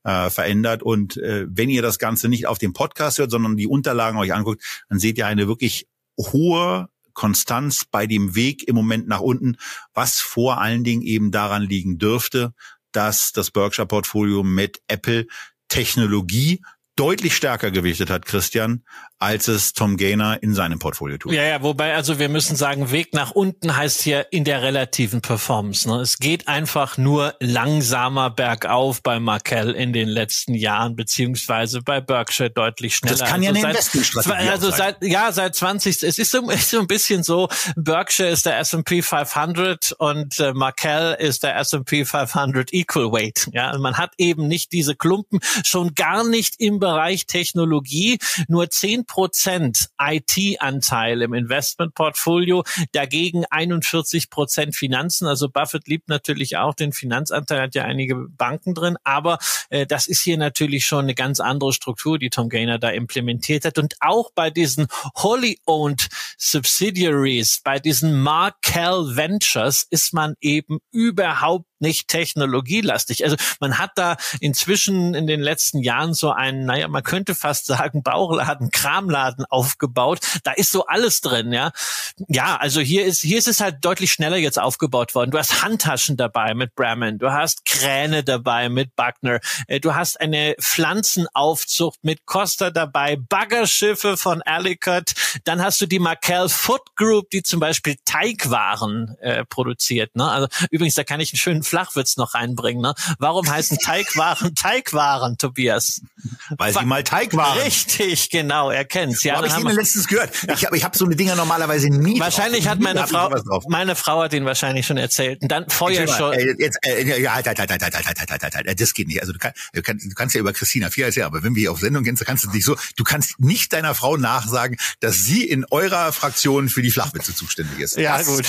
äh, verändert. Und äh, wenn ihr das Ganze nicht auf dem Podcast hört, sondern die Unterlagen euch anguckt, dann seht ihr eine wirklich hohe Konstanz bei dem Weg im Moment nach unten, was vor allen Dingen eben daran liegen dürfte, dass das Berkshire-Portfolio mit Apple Technologie deutlich stärker gewichtet hat, Christian, als es Tom Gainer in seinem Portfolio tut. Ja, ja, wobei, also wir müssen sagen, Weg nach unten heißt hier in der relativen Performance. Ne? Es geht einfach nur langsamer bergauf bei Markel in den letzten Jahren, beziehungsweise bei Berkshire deutlich schneller. Das kann ja also eine Investmentstrategie Also seit, ja, seit 20, es ist so, ist so ein bisschen so, Berkshire ist der S&P 500 und äh, Markel ist der S&P 500 Equal Weight. Ja, man hat eben nicht diese Klumpen, schon gar nicht im Bereich Bereich Technologie, nur zehn Prozent IT-Anteil im Investmentportfolio, dagegen 41 Prozent Finanzen. Also Buffett liebt natürlich auch den Finanzanteil, hat ja einige Banken drin, aber äh, das ist hier natürlich schon eine ganz andere Struktur, die Tom Gaynor da implementiert hat. Und auch bei diesen wholly owned Subsidiaries, bei diesen Markel Ventures ist man eben überhaupt nicht technologielastig. Also man hat da inzwischen in den letzten Jahren so einen, naja, man könnte fast sagen, Bauchladen, Kramladen aufgebaut. Da ist so alles drin, ja. Ja, also hier ist, hier ist es halt deutlich schneller jetzt aufgebaut worden. Du hast Handtaschen dabei mit Bremen, du hast Kräne dabei mit Buckner, äh, du hast eine Pflanzenaufzucht mit Costa dabei, Baggerschiffe von Ellicott, dann hast du die Markel Foot Group, die zum Beispiel Teigwaren äh, produziert. Ne? Also übrigens, da kann ich einen schönen Flachwitz noch reinbringen. Ne? Warum heißen Teigwaren Teigwaren, Tobias? Weil sie mal Teig waren. Richtig, genau, er kennt's. Ja, habe ich ihn letztens gehört. Ich habe ich hab so eine Dinger normalerweise nie. Wahrscheinlich drauf. hat meine Frau, meine Frau hat ihn wahrscheinlich schon erzählt. Und dann. Äh, jetzt, äh, ja, halt, halt, halt, halt, halt, halt, halt, halt, halt, das geht nicht. Also du, kann, du, kannst, du kannst ja über Christina viel erzählen, aber wenn wir hier auf Sendung gehen, dann kannst du nicht so, du kannst nicht deiner Frau nachsagen, dass sie in eurer Fraktion für die Flachwitze zuständig ist. Ja, das gut.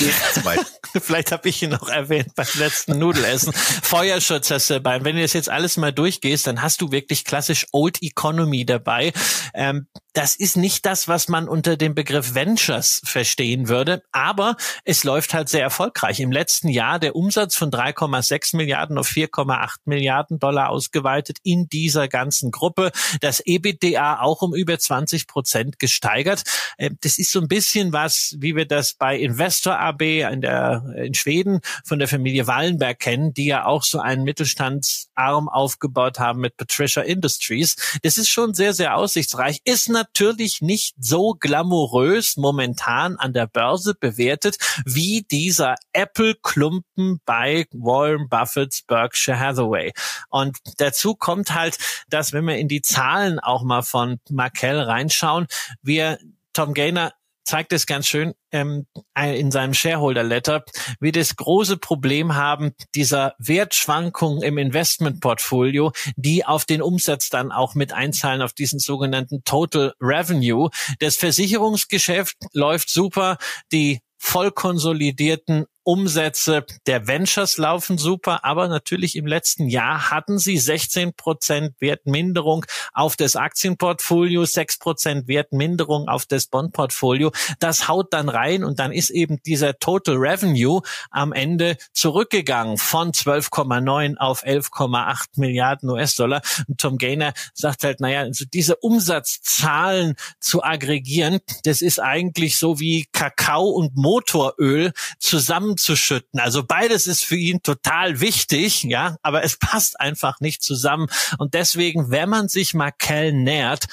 Vielleicht habe ich ihn noch erwähnt beim letzten Nudelessen. Feuerschutz hast du dabei. Wenn du das jetzt alles mal durchgehst, dann hast du wirklich klassisch Old Economy dabei. Ähm, das ist nicht das, was man unter dem Begriff Ventures verstehen würde, aber es läuft halt sehr erfolgreich. Im letzten Jahr der Umsatz von 3,6 Milliarden auf 4,8 Milliarden Dollar ausgeweitet in dieser ganzen Gruppe. Das EBITDA auch um über 20 Prozent gesteigert. Ähm, das ist so ein bisschen was, wie wir das bei Investor AB in, der, in Schweden von der Familie Wallenberg kennen, die ja auch so einen Mittelstandsarm aufgebaut haben mit Patricia Industries. Das ist schon sehr, sehr aussichtsreich. Ist natürlich nicht so glamourös momentan an der Börse bewertet wie dieser Apple-Klumpen bei Warren Buffett's Berkshire Hathaway. Und dazu kommt halt, dass wenn wir in die Zahlen auch mal von Markel reinschauen, wir Tom Gaynor zeigt es ganz schön ähm, in seinem Shareholder Letter, wir das große Problem haben dieser Wertschwankungen im Investmentportfolio, die auf den Umsatz dann auch mit einzahlen auf diesen sogenannten Total Revenue. Das Versicherungsgeschäft läuft super, die voll konsolidierten Umsätze der Ventures laufen super, aber natürlich im letzten Jahr hatten sie 16 Prozent Wertminderung auf das Aktienportfolio, 6 Prozent Wertminderung auf das Bondportfolio. Das haut dann rein und dann ist eben dieser Total Revenue am Ende zurückgegangen von 12,9 auf 11,8 Milliarden US-Dollar. Und Tom Gaynor sagt halt, naja, also diese Umsatzzahlen zu aggregieren, das ist eigentlich so wie Kakao und Motoröl zusammen zusammenzuschütten. Also beides ist für ihn total wichtig, ja, aber es passt einfach nicht zusammen. Und deswegen, wenn man sich Markel nähert,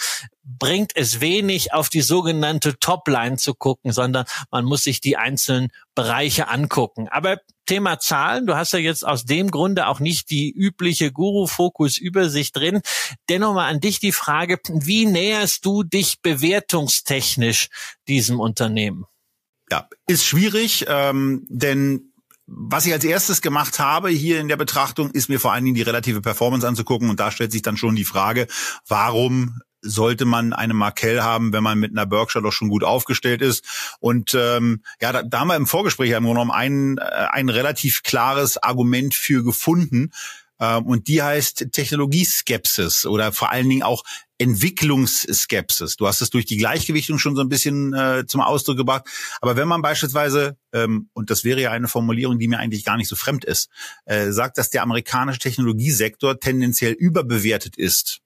bringt es wenig, auf die sogenannte Topline zu gucken, sondern man muss sich die einzelnen Bereiche angucken. Aber Thema Zahlen, du hast ja jetzt aus dem Grunde auch nicht die übliche Guru-Fokus-Übersicht drin. Dennoch mal an dich die Frage, wie näherst du dich bewertungstechnisch diesem Unternehmen? Ja, ist schwierig, ähm, denn was ich als erstes gemacht habe hier in der Betrachtung, ist mir vor allen Dingen die relative Performance anzugucken. Und da stellt sich dann schon die Frage, warum sollte man eine Markel haben, wenn man mit einer Berkshire doch schon gut aufgestellt ist. Und ähm, ja, da, da haben wir im Vorgespräch ja im Grunde genommen ein, äh, ein relativ klares Argument für gefunden. Ähm, und die heißt Technologieskepsis oder vor allen Dingen auch Entwicklungsskepsis. Du hast es durch die Gleichgewichtung schon so ein bisschen äh, zum Ausdruck gebracht. Aber wenn man beispielsweise, ähm, und das wäre ja eine Formulierung, die mir eigentlich gar nicht so fremd ist, äh, sagt, dass der amerikanische Technologiesektor tendenziell überbewertet ist,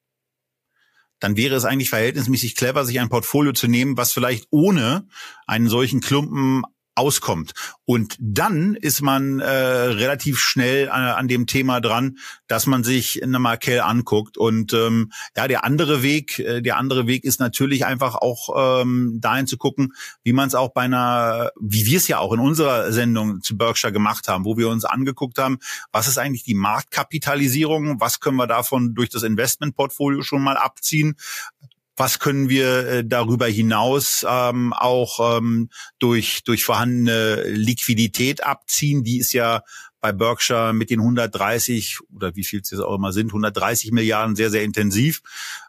dann wäre es eigentlich verhältnismäßig clever, sich ein Portfolio zu nehmen, was vielleicht ohne einen solchen Klumpen auskommt. Und dann ist man äh, relativ schnell an, an, dem Thema dran, dass man sich eine Markel anguckt. Und ähm, ja, der andere Weg, äh, der andere Weg ist natürlich einfach auch ähm, dahin zu gucken, wie man es auch bei einer, wie wir es ja auch in unserer Sendung zu Berkshire gemacht haben, wo wir uns angeguckt haben, was ist eigentlich die Marktkapitalisierung, was können wir davon durch das Investmentportfolio schon mal abziehen was können wir äh, darüber hinaus ähm, auch ähm, durch, durch vorhandene Liquidität abziehen. Die ist ja bei Berkshire mit den 130 oder wie viel es auch immer sind, 130 Milliarden sehr, sehr intensiv,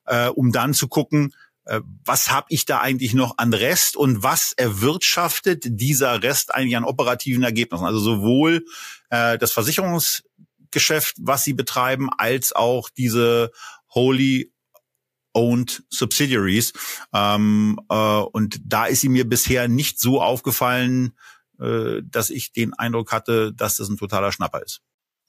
äh, um dann zu gucken, äh, was habe ich da eigentlich noch an Rest und was erwirtschaftet dieser Rest eigentlich an operativen Ergebnissen? Also sowohl äh, das Versicherungsgeschäft, was sie betreiben, als auch diese Holy Owned Subsidiaries. Ähm, äh, und da ist sie mir bisher nicht so aufgefallen, äh, dass ich den Eindruck hatte, dass das ein totaler Schnapper ist.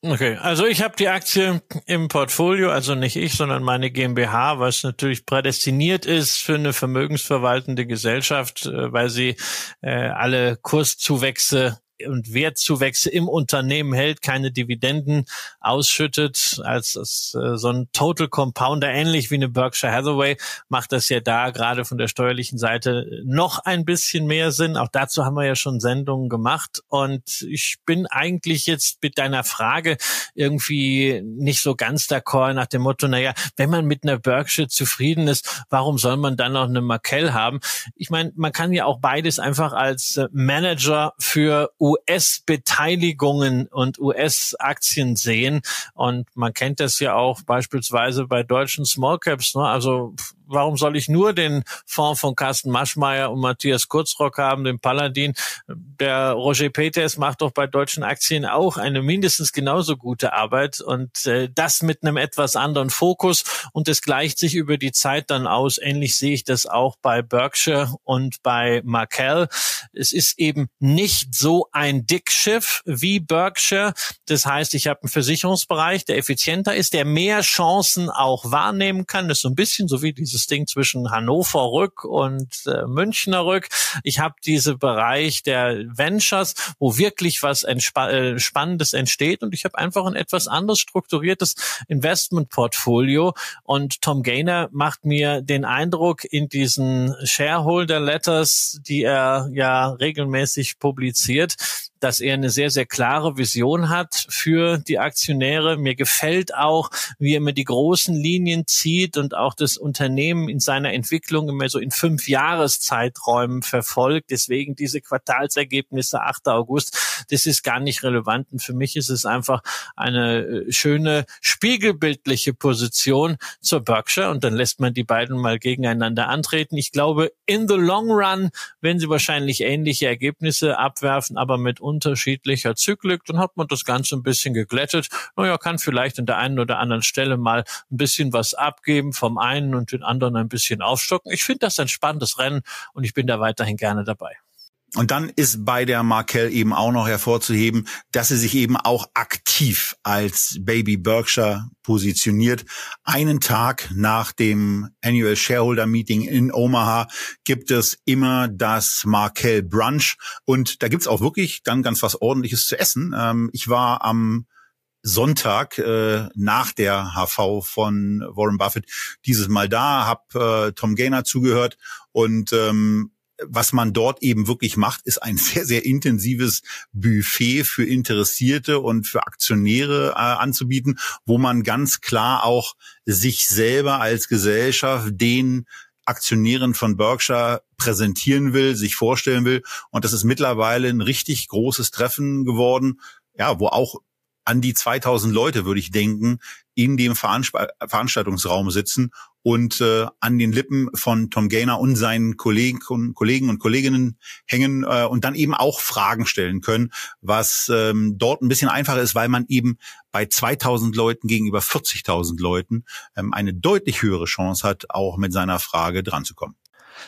Okay, also ich habe die Aktie im Portfolio, also nicht ich, sondern meine GmbH, was natürlich prädestiniert ist für eine vermögensverwaltende Gesellschaft, äh, weil sie äh, alle Kurszuwächse und Wertzuwächse im Unternehmen hält, keine Dividenden ausschüttet, als das, äh, so ein Total Compounder, ähnlich wie eine Berkshire Hathaway, macht das ja da gerade von der steuerlichen Seite noch ein bisschen mehr Sinn. Auch dazu haben wir ja schon Sendungen gemacht. Und ich bin eigentlich jetzt mit deiner Frage irgendwie nicht so ganz d'accord nach dem Motto, naja, wenn man mit einer Berkshire zufrieden ist, warum soll man dann noch eine Markel haben? Ich meine, man kann ja auch beides einfach als Manager für US-Beteiligungen und US-Aktien sehen. Und man kennt das ja auch beispielsweise bei deutschen Small Caps. Ne? Also warum soll ich nur den Fonds von Carsten Maschmeyer und Matthias Kurzrock haben, den Paladin? Der Roger Peters macht doch bei deutschen Aktien auch eine mindestens genauso gute Arbeit und äh, das mit einem etwas anderen Fokus und es gleicht sich über die Zeit dann aus. Ähnlich sehe ich das auch bei Berkshire und bei Markel. Es ist eben nicht so ein Dickschiff wie Berkshire. Das heißt, ich habe einen Versicherungsbereich, der effizienter ist, der mehr Chancen auch wahrnehmen kann. Das ist so ein bisschen so wie diese dieses Ding zwischen Hannover Rück und äh, Münchner Rück. Ich habe diese Bereich der Ventures, wo wirklich was äh, Spannendes entsteht und ich habe einfach ein etwas anders strukturiertes Investmentportfolio und Tom Gainer macht mir den Eindruck in diesen Shareholder Letters, die er ja regelmäßig publiziert, dass er eine sehr, sehr klare Vision hat für die Aktionäre. Mir gefällt auch, wie er mir die großen Linien zieht und auch das Unternehmen in seiner Entwicklung immer so in fünf Jahreszeiträumen verfolgt. Deswegen diese Quartalsergebnisse 8. August, das ist gar nicht relevant. Und für mich ist es einfach eine äh, schöne spiegelbildliche Position zur Berkshire. Und dann lässt man die beiden mal gegeneinander antreten. Ich glaube, in the long run werden sie wahrscheinlich ähnliche Ergebnisse abwerfen, aber mit unterschiedlicher Zyklik, dann hat man das Ganze ein bisschen geglättet. Naja, kann vielleicht an der einen oder anderen Stelle mal ein bisschen was abgeben vom einen und den anderen ein bisschen aufstocken. Ich finde das ein spannendes Rennen und ich bin da weiterhin gerne dabei. Und dann ist bei der Markel eben auch noch hervorzuheben, dass sie sich eben auch aktiv als Baby Berkshire positioniert. Einen Tag nach dem Annual Shareholder Meeting in Omaha gibt es immer das Markel Brunch und da gibt's auch wirklich dann ganz was Ordentliches zu essen. Ähm, ich war am Sonntag äh, nach der HV von Warren Buffett dieses Mal da, habe äh, Tom Gaynor zugehört und ähm, was man dort eben wirklich macht, ist ein sehr, sehr intensives Buffet für Interessierte und für Aktionäre äh, anzubieten, wo man ganz klar auch sich selber als Gesellschaft den Aktionären von Berkshire präsentieren will, sich vorstellen will. Und das ist mittlerweile ein richtig großes Treffen geworden, ja, wo auch an die 2000 Leute, würde ich denken, in dem Veranstaltungsraum sitzen und äh, an den Lippen von Tom Gaynor und seinen Kollegen, Kollegen und Kolleginnen hängen äh, und dann eben auch Fragen stellen können, was ähm, dort ein bisschen einfacher ist, weil man eben bei 2000 Leuten gegenüber 40.000 Leuten ähm, eine deutlich höhere Chance hat, auch mit seiner Frage dranzukommen.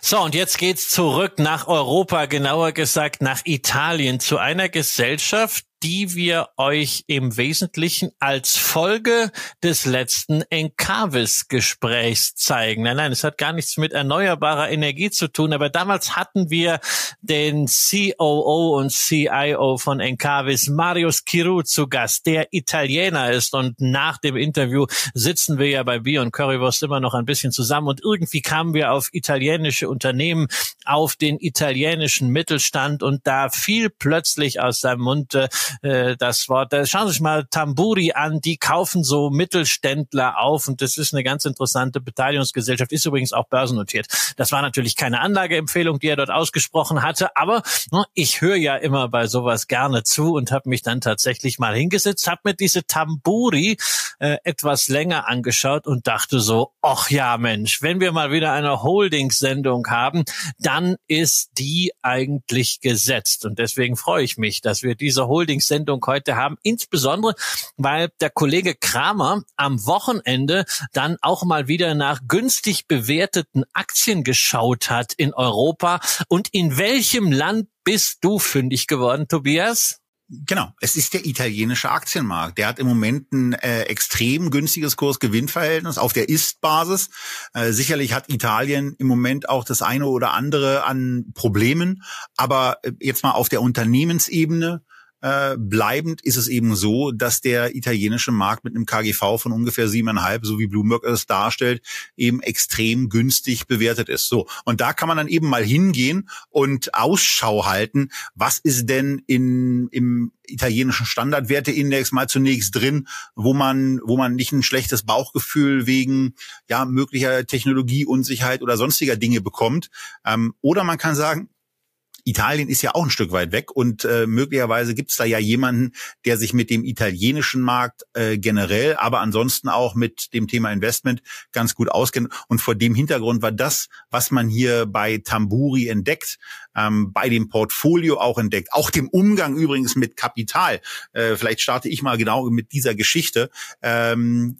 So, und jetzt geht's zurück nach Europa, genauer gesagt nach Italien, zu einer Gesellschaft, die wir euch im Wesentlichen als Folge des letzten Encavis-Gesprächs zeigen. Nein, nein, es hat gar nichts mit erneuerbarer Energie zu tun, aber damals hatten wir den COO und CIO von Encavis, Mario Schiru, zu Gast, der Italiener ist. Und nach dem Interview sitzen wir ja bei Bier und Currywurst immer noch ein bisschen zusammen. Und irgendwie kamen wir auf italienische Unternehmen, auf den italienischen Mittelstand. Und da fiel plötzlich aus seinem Mund, äh, das Wort. Äh, schauen Sie sich mal Tamburi an, die kaufen so Mittelständler auf und das ist eine ganz interessante Beteiligungsgesellschaft, ist übrigens auch börsennotiert. Das war natürlich keine Anlageempfehlung, die er dort ausgesprochen hatte, aber ne, ich höre ja immer bei sowas gerne zu und habe mich dann tatsächlich mal hingesetzt, habe mir diese Tamburi äh, etwas länger angeschaut und dachte so, ach ja Mensch, wenn wir mal wieder eine Holdings-Sendung haben, dann ist die eigentlich gesetzt. Und deswegen freue ich mich, dass wir diese Holdings-Sendung heute haben, insbesondere weil der Kollege Kramer am Wochenende dann auch mal wieder nach günstig bewerteten Aktien geschaut hat in Europa. Und in welchem Land bist du fündig geworden, Tobias? Genau, es ist der italienische Aktienmarkt. Der hat im Moment ein äh, extrem günstiges Kurs-Gewinn-Verhältnis auf der Ist-Basis. Äh, sicherlich hat Italien im Moment auch das eine oder andere an Problemen, aber äh, jetzt mal auf der Unternehmensebene äh, bleibend ist es eben so, dass der italienische Markt mit einem KGV von ungefähr siebeneinhalb, so wie Bloomberg es darstellt, eben extrem günstig bewertet ist. So. Und da kann man dann eben mal hingehen und Ausschau halten. Was ist denn in, im italienischen Standardwerteindex mal zunächst drin, wo man, wo man nicht ein schlechtes Bauchgefühl wegen, ja, möglicher Technologieunsicherheit oder sonstiger Dinge bekommt. Ähm, oder man kann sagen, Italien ist ja auch ein Stück weit weg und äh, möglicherweise gibt es da ja jemanden, der sich mit dem italienischen Markt äh, generell, aber ansonsten auch mit dem Thema Investment ganz gut auskennt. Und vor dem Hintergrund war das, was man hier bei Tamburi entdeckt, ähm, bei dem Portfolio auch entdeckt, auch dem Umgang übrigens mit Kapital. Äh, vielleicht starte ich mal genau mit dieser Geschichte. Ähm,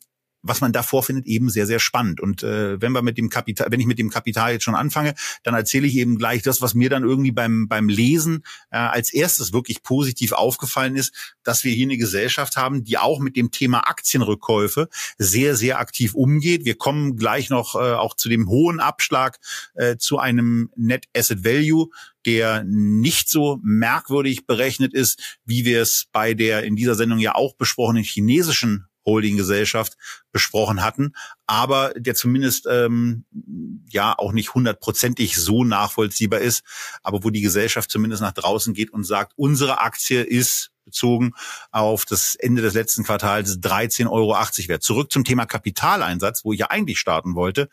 was man da vorfindet, eben sehr, sehr spannend. Und äh, wenn wir mit dem Kapital, wenn ich mit dem Kapital jetzt schon anfange, dann erzähle ich eben gleich das, was mir dann irgendwie beim, beim Lesen äh, als erstes wirklich positiv aufgefallen ist, dass wir hier eine Gesellschaft haben, die auch mit dem Thema Aktienrückkäufe sehr, sehr aktiv umgeht. Wir kommen gleich noch äh, auch zu dem hohen Abschlag äh, zu einem Net Asset Value, der nicht so merkwürdig berechnet ist, wie wir es bei der in dieser Sendung ja auch besprochenen chinesischen Holdinggesellschaft besprochen hatten, aber der zumindest ähm, ja auch nicht hundertprozentig so nachvollziehbar ist, aber wo die Gesellschaft zumindest nach draußen geht und sagt, unsere Aktie ist bezogen auf das Ende des letzten Quartals 13,80 Euro wert. Zurück zum Thema Kapitaleinsatz, wo ich ja eigentlich starten wollte.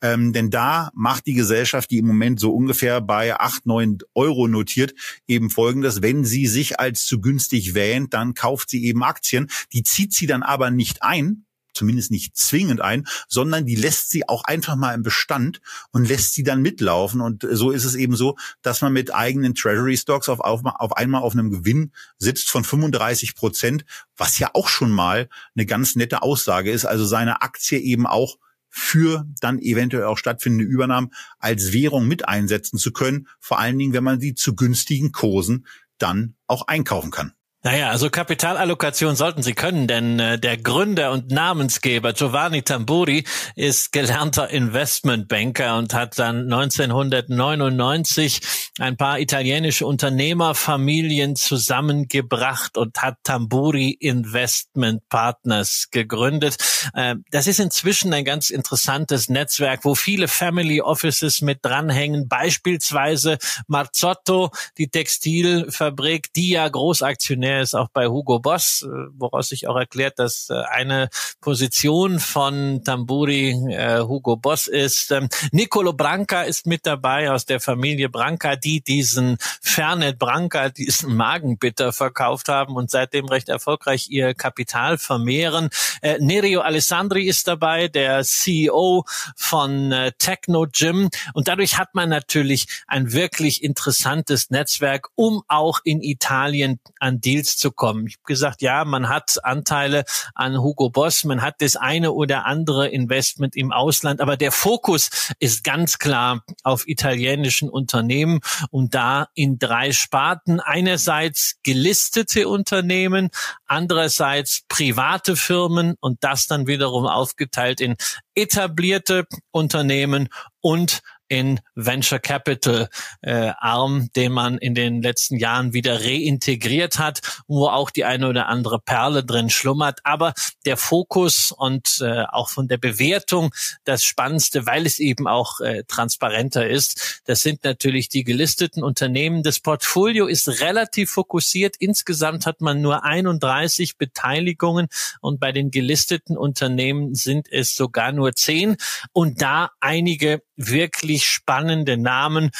Ähm, denn da macht die Gesellschaft, die im Moment so ungefähr bei 8, 9 Euro notiert, eben folgendes. Wenn sie sich als zu günstig wähnt, dann kauft sie eben Aktien. Die zieht sie dann aber nicht ein, zumindest nicht zwingend ein, sondern die lässt sie auch einfach mal im Bestand und lässt sie dann mitlaufen. Und so ist es eben so, dass man mit eigenen Treasury Stocks auf, auf, auf einmal auf einem Gewinn sitzt von 35 Prozent, was ja auch schon mal eine ganz nette Aussage ist. Also seine Aktie eben auch für dann eventuell auch stattfindende Übernahmen als Währung mit einsetzen zu können. Vor allen Dingen, wenn man sie zu günstigen Kursen dann auch einkaufen kann. Naja, also Kapitalallokation sollten Sie können, denn äh, der Gründer und Namensgeber Giovanni Tamburi ist gelernter Investmentbanker und hat dann 1999 ein paar italienische Unternehmerfamilien zusammengebracht und hat Tamburi Investment Partners gegründet. Äh, das ist inzwischen ein ganz interessantes Netzwerk, wo viele Family Offices mit dranhängen, beispielsweise Marzotto, die Textilfabrik, die ja Großaktionär er ist auch bei Hugo Boss, äh, woraus sich auch erklärt, dass äh, eine Position von Tamburi äh, Hugo Boss ist. Ähm, Nicolo Branca ist mit dabei aus der Familie Branca, die diesen Fernet Branca, diesen Magenbitter verkauft haben und seitdem recht erfolgreich ihr Kapital vermehren. Äh, Nerio Alessandri ist dabei, der CEO von äh, Techno Gym und dadurch hat man natürlich ein wirklich interessantes Netzwerk, um auch in Italien an Deals Deals zu kommen. Ich habe gesagt, ja, man hat Anteile an Hugo Boss, man hat das eine oder andere Investment im Ausland, aber der Fokus ist ganz klar auf italienischen Unternehmen und da in drei Sparten. Einerseits gelistete Unternehmen, andererseits private Firmen und das dann wiederum aufgeteilt in etablierte Unternehmen und in Venture Capital äh, Arm, den man in den letzten Jahren wieder reintegriert hat, wo auch die eine oder andere Perle drin schlummert. Aber der Fokus und äh, auch von der Bewertung das Spannendste, weil es eben auch äh, transparenter ist, das sind natürlich die gelisteten Unternehmen. Das Portfolio ist relativ fokussiert. Insgesamt hat man nur 31 Beteiligungen und bei den gelisteten Unternehmen sind es sogar nur zehn und da einige wirklich spannende Namen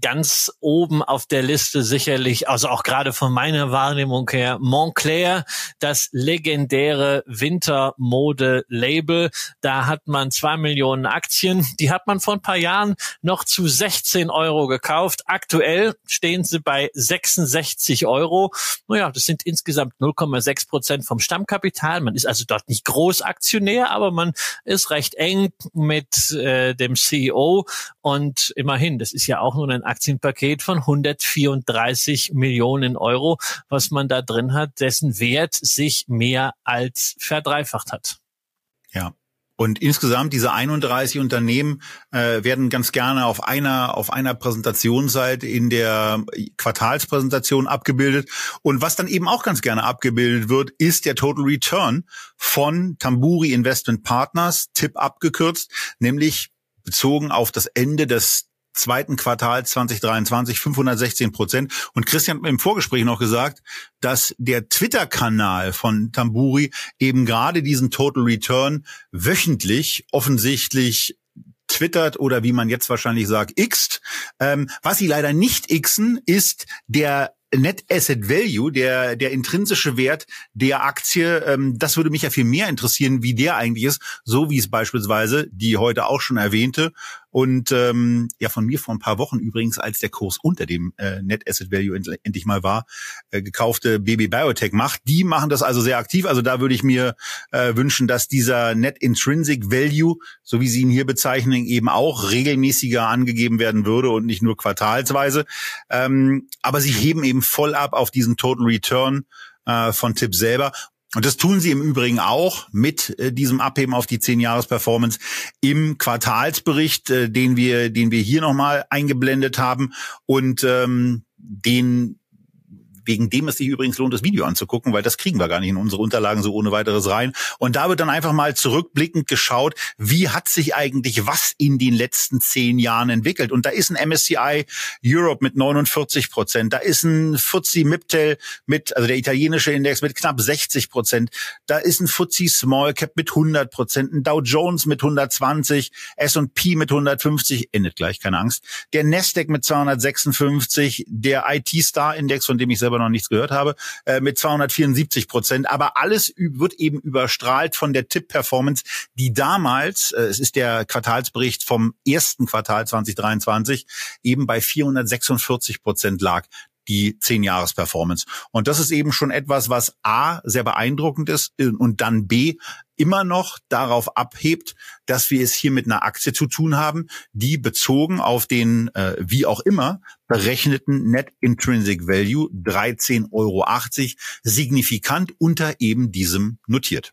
ganz oben auf der Liste sicherlich, also auch gerade von meiner Wahrnehmung her, Montclair, das legendäre Wintermode-Label. Da hat man zwei Millionen Aktien. Die hat man vor ein paar Jahren noch zu 16 Euro gekauft. Aktuell stehen sie bei 66 Euro. Naja, das sind insgesamt 0,6 Prozent vom Stammkapital. Man ist also dort nicht Großaktionär, aber man ist recht eng mit äh, dem CEO und immerhin, das ist ja auch nur ein Aktienpaket von 134 Millionen Euro, was man da drin hat, dessen Wert sich mehr als verdreifacht hat. Ja, und insgesamt diese 31 Unternehmen äh, werden ganz gerne auf einer auf einer Präsentationsseite in der Quartalspräsentation abgebildet. Und was dann eben auch ganz gerne abgebildet wird, ist der Total Return von Tamburi Investment Partners, TIP abgekürzt, nämlich bezogen auf das Ende des zweiten Quartal 2023 516 Prozent. Und Christian hat im Vorgespräch noch gesagt, dass der Twitter-Kanal von Tamburi eben gerade diesen Total Return wöchentlich offensichtlich twittert oder wie man jetzt wahrscheinlich sagt,xt. Ähm, was sie leider nicht xen, ist der Net Asset Value, der, der intrinsische Wert der Aktie, ähm, das würde mich ja viel mehr interessieren, wie der eigentlich ist, so wie es beispielsweise die heute auch schon erwähnte und ähm, ja von mir vor ein paar Wochen übrigens, als der Kurs unter dem äh, Net Asset Value end endlich mal war, äh, gekaufte BB Biotech macht. Die machen das also sehr aktiv. Also da würde ich mir äh, wünschen, dass dieser Net Intrinsic Value, so wie Sie ihn hier bezeichnen, eben auch regelmäßiger angegeben werden würde und nicht nur quartalsweise. Ähm, aber sie heben eben voll ab auf diesen Total Return äh, von Tipp selber. Und das tun sie im Übrigen auch mit äh, diesem Abheben auf die 10-Jahres-Performance im Quartalsbericht, äh, den wir, den wir hier nochmal eingeblendet haben. Und ähm, den wegen dem es sich übrigens lohnt, das Video anzugucken, weil das kriegen wir gar nicht in unsere Unterlagen so ohne weiteres rein. Und da wird dann einfach mal zurückblickend geschaut, wie hat sich eigentlich was in den letzten zehn Jahren entwickelt. Und da ist ein MSCI Europe mit 49 Prozent, da ist ein FTSE MIPTEL mit, also der italienische Index mit knapp 60 Prozent, da ist ein FTSE Small Cap mit 100 Prozent, ein Dow Jones mit 120, S&P mit 150, endet gleich, keine Angst, der Nasdaq mit 256, der IT Star Index, von dem ich selber selber noch nichts gehört habe, äh, mit 274 Prozent. Aber alles wird eben überstrahlt von der Tipp-Performance, die damals, äh, es ist der Quartalsbericht vom ersten Quartal 2023, eben bei 446 Prozent lag die 10-Jahres-Performance. Und das ist eben schon etwas, was A, sehr beeindruckend ist äh, und dann B, immer noch darauf abhebt, dass wir es hier mit einer Aktie zu tun haben, die bezogen auf den, äh, wie auch immer, berechneten Net Intrinsic Value 13,80 Euro signifikant unter eben diesem notiert.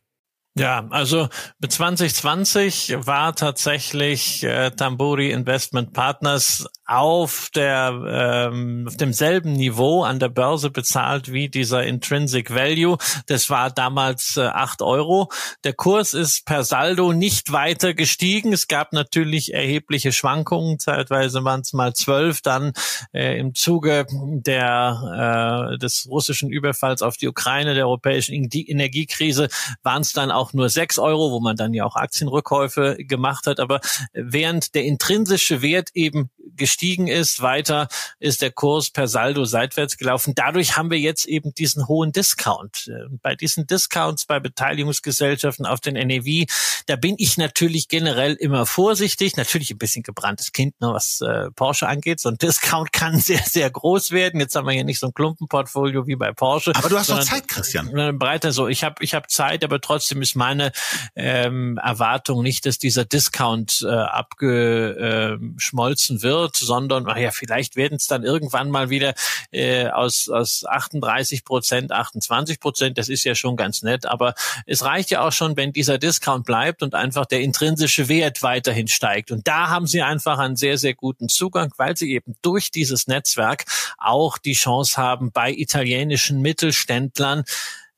Ja, also mit 2020 war tatsächlich äh, Tamburi Investment Partners auf der ähm, auf demselben Niveau an der Börse bezahlt wie dieser Intrinsic Value. Das war damals äh, 8 Euro. Der Kurs ist per Saldo nicht weiter gestiegen. Es gab natürlich erhebliche Schwankungen. Zeitweise waren es mal 12, dann äh, im Zuge der äh, des russischen Überfalls auf die Ukraine, der europäischen Energiekrise, waren es dann auch auch nur sechs Euro, wo man dann ja auch Aktienrückkäufe gemacht hat. Aber während der intrinsische Wert eben gestiegen ist, weiter ist der Kurs per Saldo seitwärts gelaufen. Dadurch haben wir jetzt eben diesen hohen Discount. Bei diesen Discounts bei Beteiligungsgesellschaften auf den NEV, da bin ich natürlich generell immer vorsichtig. Natürlich ein bisschen gebranntes Kind, ne, was äh, Porsche angeht. So ein Discount kann sehr, sehr groß werden. Jetzt haben wir hier nicht so ein Klumpenportfolio wie bei Porsche. Aber du hast doch Zeit, Christian. Breiter so. Ich habe ich hab Zeit, aber trotzdem ist meine ähm, Erwartung nicht, dass dieser Discount äh, abgeschmolzen wird wird, sondern naja, vielleicht werden es dann irgendwann mal wieder äh, aus, aus 38 Prozent, 28 Prozent. Das ist ja schon ganz nett, aber es reicht ja auch schon, wenn dieser Discount bleibt und einfach der intrinsische Wert weiterhin steigt. Und da haben sie einfach einen sehr, sehr guten Zugang, weil sie eben durch dieses Netzwerk auch die Chance haben, bei italienischen Mittelständlern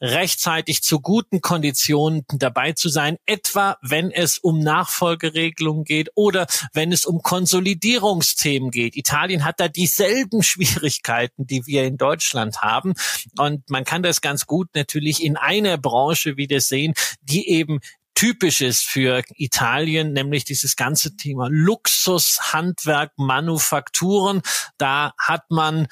rechtzeitig zu guten Konditionen dabei zu sein, etwa wenn es um Nachfolgeregelungen geht oder wenn es um Konsolidierungsthemen geht. Italien hat da dieselben Schwierigkeiten, die wir in Deutschland haben. Und man kann das ganz gut natürlich in einer Branche wieder sehen, die eben typisch ist für Italien, nämlich dieses ganze Thema Luxus, Handwerk, Manufakturen. Da hat man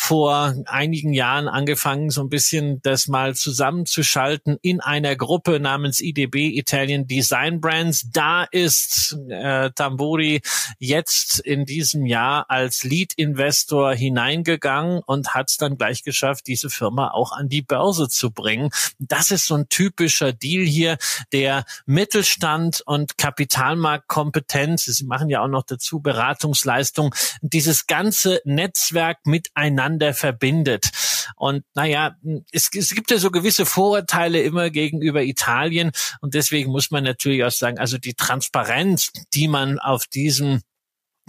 vor einigen Jahren angefangen, so ein bisschen das mal zusammenzuschalten in einer Gruppe namens IDB Italian Design Brands. Da ist äh, Tamburi jetzt in diesem Jahr als Lead-Investor hineingegangen und hat es dann gleich geschafft, diese Firma auch an die Börse zu bringen. Das ist so ein typischer Deal hier, der Mittelstand und Kapitalmarktkompetenz, sie machen ja auch noch dazu Beratungsleistung, dieses ganze Netzwerk miteinander miteinander verbindet. Und naja, es, es gibt ja so gewisse Vorurteile immer gegenüber Italien und deswegen muss man natürlich auch sagen, also die Transparenz, die man auf diesem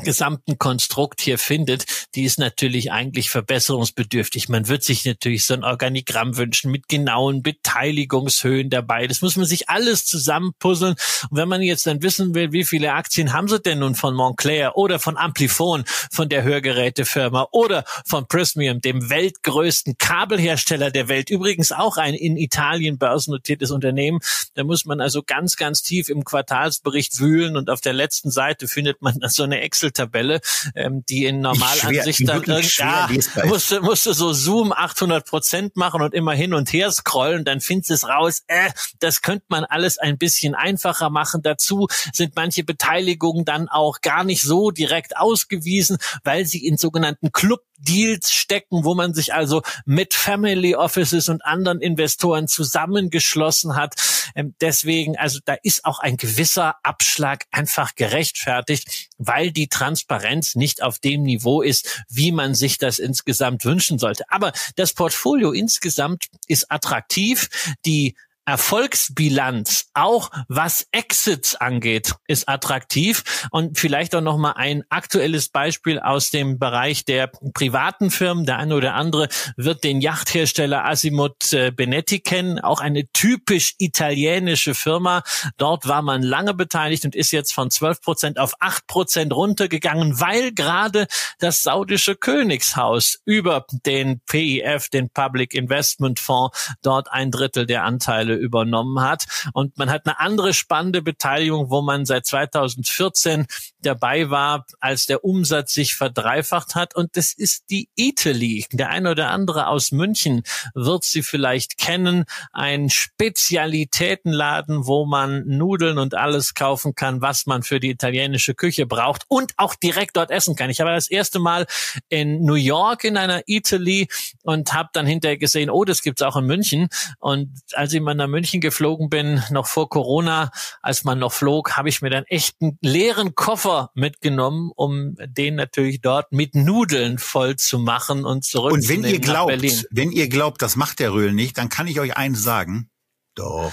gesamten Konstrukt hier findet, die ist natürlich eigentlich verbesserungsbedürftig. Man wird sich natürlich so ein Organigramm wünschen mit genauen Beteiligungshöhen dabei. Das muss man sich alles zusammenpuzzeln. Und wenn man jetzt dann wissen will, wie viele Aktien haben sie denn nun von Montclair oder von Amplifon, von der Hörgerätefirma oder von Prismium, dem weltgrößten Kabelhersteller der Welt, übrigens auch ein in Italien börsennotiertes Unternehmen, da muss man also ganz, ganz tief im Quartalsbericht wühlen und auf der letzten Seite findet man so eine Excel Excel-Tabelle, ähm, die in Normalansicht dann ja, musste, musste so Zoom 800 Prozent machen und immer hin und her scrollen, dann findest du es raus, äh, das könnte man alles ein bisschen einfacher machen. Dazu sind manche Beteiligungen dann auch gar nicht so direkt ausgewiesen, weil sie in sogenannten Club Deals stecken, wo man sich also mit Family Offices und anderen Investoren zusammengeschlossen hat. Ähm, deswegen, also da ist auch ein gewisser Abschlag einfach gerechtfertigt, weil die Transparenz nicht auf dem Niveau ist, wie man sich das insgesamt wünschen sollte. Aber das Portfolio insgesamt ist attraktiv. Die Erfolgsbilanz, auch was Exits angeht, ist attraktiv. Und vielleicht auch noch mal ein aktuelles Beispiel aus dem Bereich der privaten Firmen. Der eine oder andere wird den Yachthersteller Asimut äh, Benetti kennen, auch eine typisch italienische Firma. Dort war man lange beteiligt und ist jetzt von 12 Prozent auf 8 Prozent runtergegangen, weil gerade das saudische Königshaus über den PIF, den Public Investment Fonds, dort ein Drittel der Anteile übernommen hat. Und man hat eine andere spannende Beteiligung, wo man seit 2014 dabei war, als der Umsatz sich verdreifacht hat. Und das ist die Italy. Der eine oder andere aus München wird sie vielleicht kennen. Ein Spezialitätenladen, wo man Nudeln und alles kaufen kann, was man für die italienische Küche braucht und auch direkt dort essen kann. Ich habe das erste Mal in New York in einer Italy und habe dann hinterher gesehen, oh, das gibt's auch in München. Und als ich mal München geflogen bin, noch vor Corona, als man noch flog, habe ich mir dann echt einen leeren Koffer mitgenommen, um den natürlich dort mit Nudeln voll zu machen und zurück Und wenn ihr glaubt, wenn ihr glaubt, das macht der Röhl nicht, dann kann ich euch eins sagen. Doch.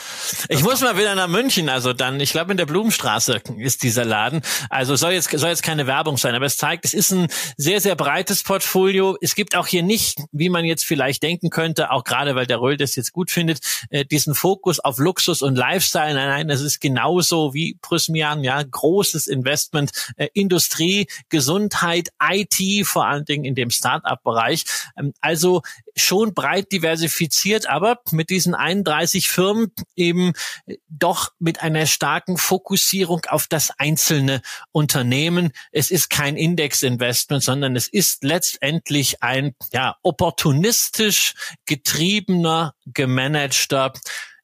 Ich muss mal wieder nach München, also dann, ich glaube in der Blumenstraße ist dieser Laden. Also soll jetzt soll jetzt keine Werbung sein, aber es zeigt, es ist ein sehr sehr breites Portfolio. Es gibt auch hier nicht, wie man jetzt vielleicht denken könnte, auch gerade weil der Röll das jetzt gut findet, äh, diesen Fokus auf Luxus und Lifestyle. Nein, nein, das ist genauso wie Prysmian, ja, großes Investment, äh, Industrie, Gesundheit, IT, vor allen Dingen in dem Start-up-Bereich. Ähm, also schon breit diversifiziert, aber mit diesen 31 Firmen eben doch mit einer starken Fokussierung auf das einzelne Unternehmen. Es ist kein Indexinvestment, sondern es ist letztendlich ein ja opportunistisch getriebener, gemanagter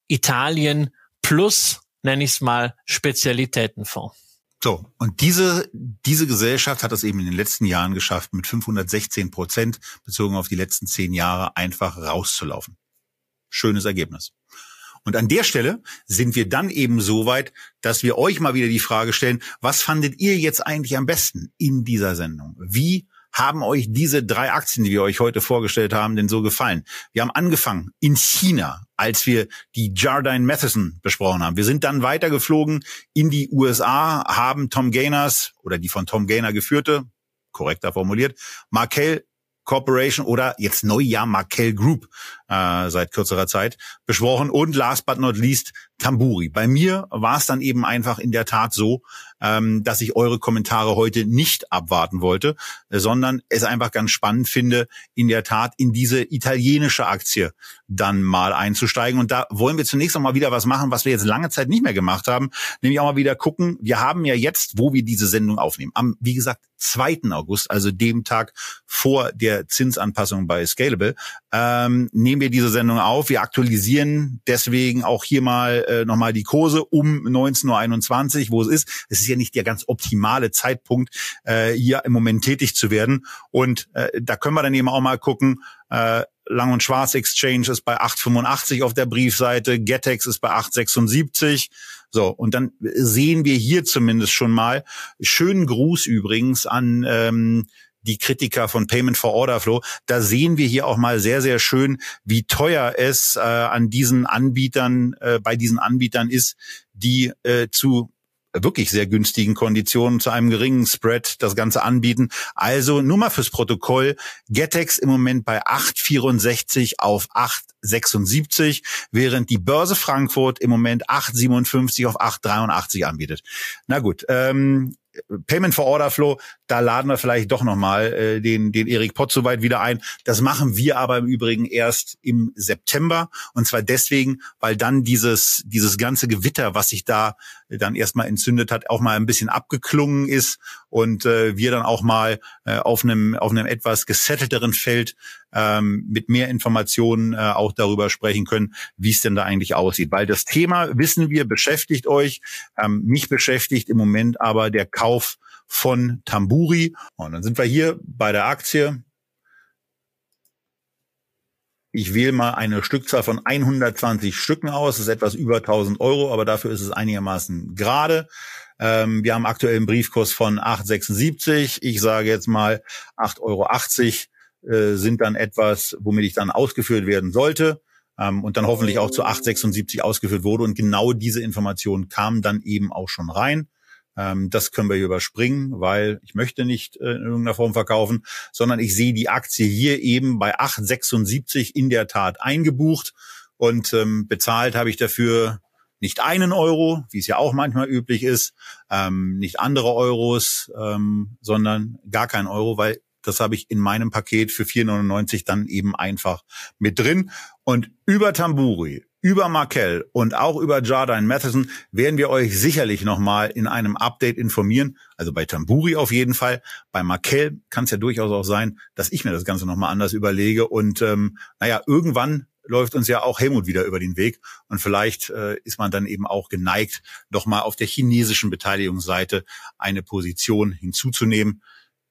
Italien plus nenne ich es mal Spezialitätenfonds. So, und diese, diese Gesellschaft hat es eben in den letzten Jahren geschafft, mit 516 Prozent bezogen auf die letzten zehn Jahre einfach rauszulaufen. Schönes Ergebnis. Und an der Stelle sind wir dann eben so weit, dass wir euch mal wieder die Frage stellen, was fandet ihr jetzt eigentlich am besten in dieser Sendung? Wie haben euch diese drei Aktien, die wir euch heute vorgestellt haben, denn so gefallen? Wir haben angefangen in China, als wir die Jardine Matheson besprochen haben. Wir sind dann weitergeflogen in die USA, haben Tom Gainers oder die von Tom Gainer geführte, korrekter formuliert, Markel Corporation oder jetzt Neujahr Markel Group äh, seit kürzerer Zeit besprochen und last but not least Tamburi. Bei mir war es dann eben einfach in der Tat so, ähm, dass ich eure Kommentare heute nicht abwarten wollte, äh, sondern es einfach ganz spannend finde, in der Tat in diese italienische Aktie dann mal einzusteigen. Und da wollen wir zunächst noch mal wieder was machen, was wir jetzt lange Zeit nicht mehr gemacht haben, nämlich auch mal wieder gucken. Wir haben ja jetzt, wo wir diese Sendung aufnehmen, am, wie gesagt, 2. August, also dem Tag vor der Zinsanpassung bei Scalable, ähm, nehmen wir diese Sendung auf. Wir aktualisieren deswegen auch hier mal äh, nochmal die Kurse um 19.21 Uhr, wo es ist. Es ist ja nicht der ganz optimale Zeitpunkt, äh, hier im Moment tätig zu werden. Und äh, da können wir dann eben auch mal gucken, äh, Lang und Schwarz Exchange ist bei 8,85 auf der Briefseite, Getex ist bei 8,76. So, und dann sehen wir hier zumindest schon mal, schönen Gruß übrigens an ähm, die Kritiker von Payment for Order Flow. Da sehen wir hier auch mal sehr, sehr schön, wie teuer es äh, an diesen Anbietern, äh, bei diesen Anbietern ist, die äh, zu wirklich sehr günstigen Konditionen zu einem geringen Spread das Ganze anbieten. Also nur mal fürs Protokoll, Getex im Moment bei 8,64 auf 8,76, während die Börse Frankfurt im Moment 8,57 auf 8,83 anbietet. Na gut, ähm, Payment for Order Flow, da laden wir vielleicht doch nochmal äh, den, den Erik Pott soweit wieder ein. Das machen wir aber im Übrigen erst im September. Und zwar deswegen, weil dann dieses, dieses ganze Gewitter, was sich da dann erstmal entzündet hat, auch mal ein bisschen abgeklungen ist und äh, wir dann auch mal äh, auf einem auf einem etwas gesettelteren Feld ähm, mit mehr Informationen äh, auch darüber sprechen können, wie es denn da eigentlich aussieht. Weil das Thema, wissen wir, beschäftigt euch. Ähm, mich beschäftigt im Moment aber der Kauf von Tamburi. Und dann sind wir hier bei der Aktie. Ich wähle mal eine Stückzahl von 120 Stücken aus. Das ist etwas über 1000 Euro, aber dafür ist es einigermaßen gerade. Ähm, wir haben aktuell einen Briefkurs von 8,76. Ich sage jetzt mal 8,80 Euro äh, sind dann etwas, womit ich dann ausgeführt werden sollte. Ähm, und dann hoffentlich auch zu 8,76 ausgeführt wurde. Und genau diese Information kam dann eben auch schon rein. Ähm, das können wir hier überspringen, weil ich möchte nicht äh, in irgendeiner Form verkaufen, sondern ich sehe die Aktie hier eben bei 8,76 in der Tat eingebucht und ähm, bezahlt habe ich dafür nicht einen Euro, wie es ja auch manchmal üblich ist, ähm, nicht andere Euros, ähm, sondern gar kein Euro, weil das habe ich in meinem Paket für 4,99 dann eben einfach mit drin. Und über Tamburi, über Markel und auch über Jardine Matheson werden wir euch sicherlich nochmal in einem Update informieren. Also bei Tamburi auf jeden Fall. Bei Markel kann es ja durchaus auch sein, dass ich mir das Ganze nochmal anders überlege. Und ähm, naja, irgendwann läuft uns ja auch Helmut wieder über den Weg. Und vielleicht äh, ist man dann eben auch geneigt, nochmal auf der chinesischen Beteiligungsseite eine Position hinzuzunehmen.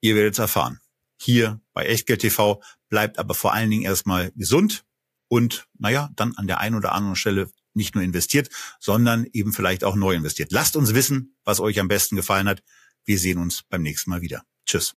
Ihr werdet es erfahren. Hier bei Echtgeld TV bleibt aber vor allen Dingen erstmal gesund und naja, dann an der einen oder anderen Stelle nicht nur investiert, sondern eben vielleicht auch neu investiert. Lasst uns wissen, was euch am besten gefallen hat. Wir sehen uns beim nächsten Mal wieder. Tschüss.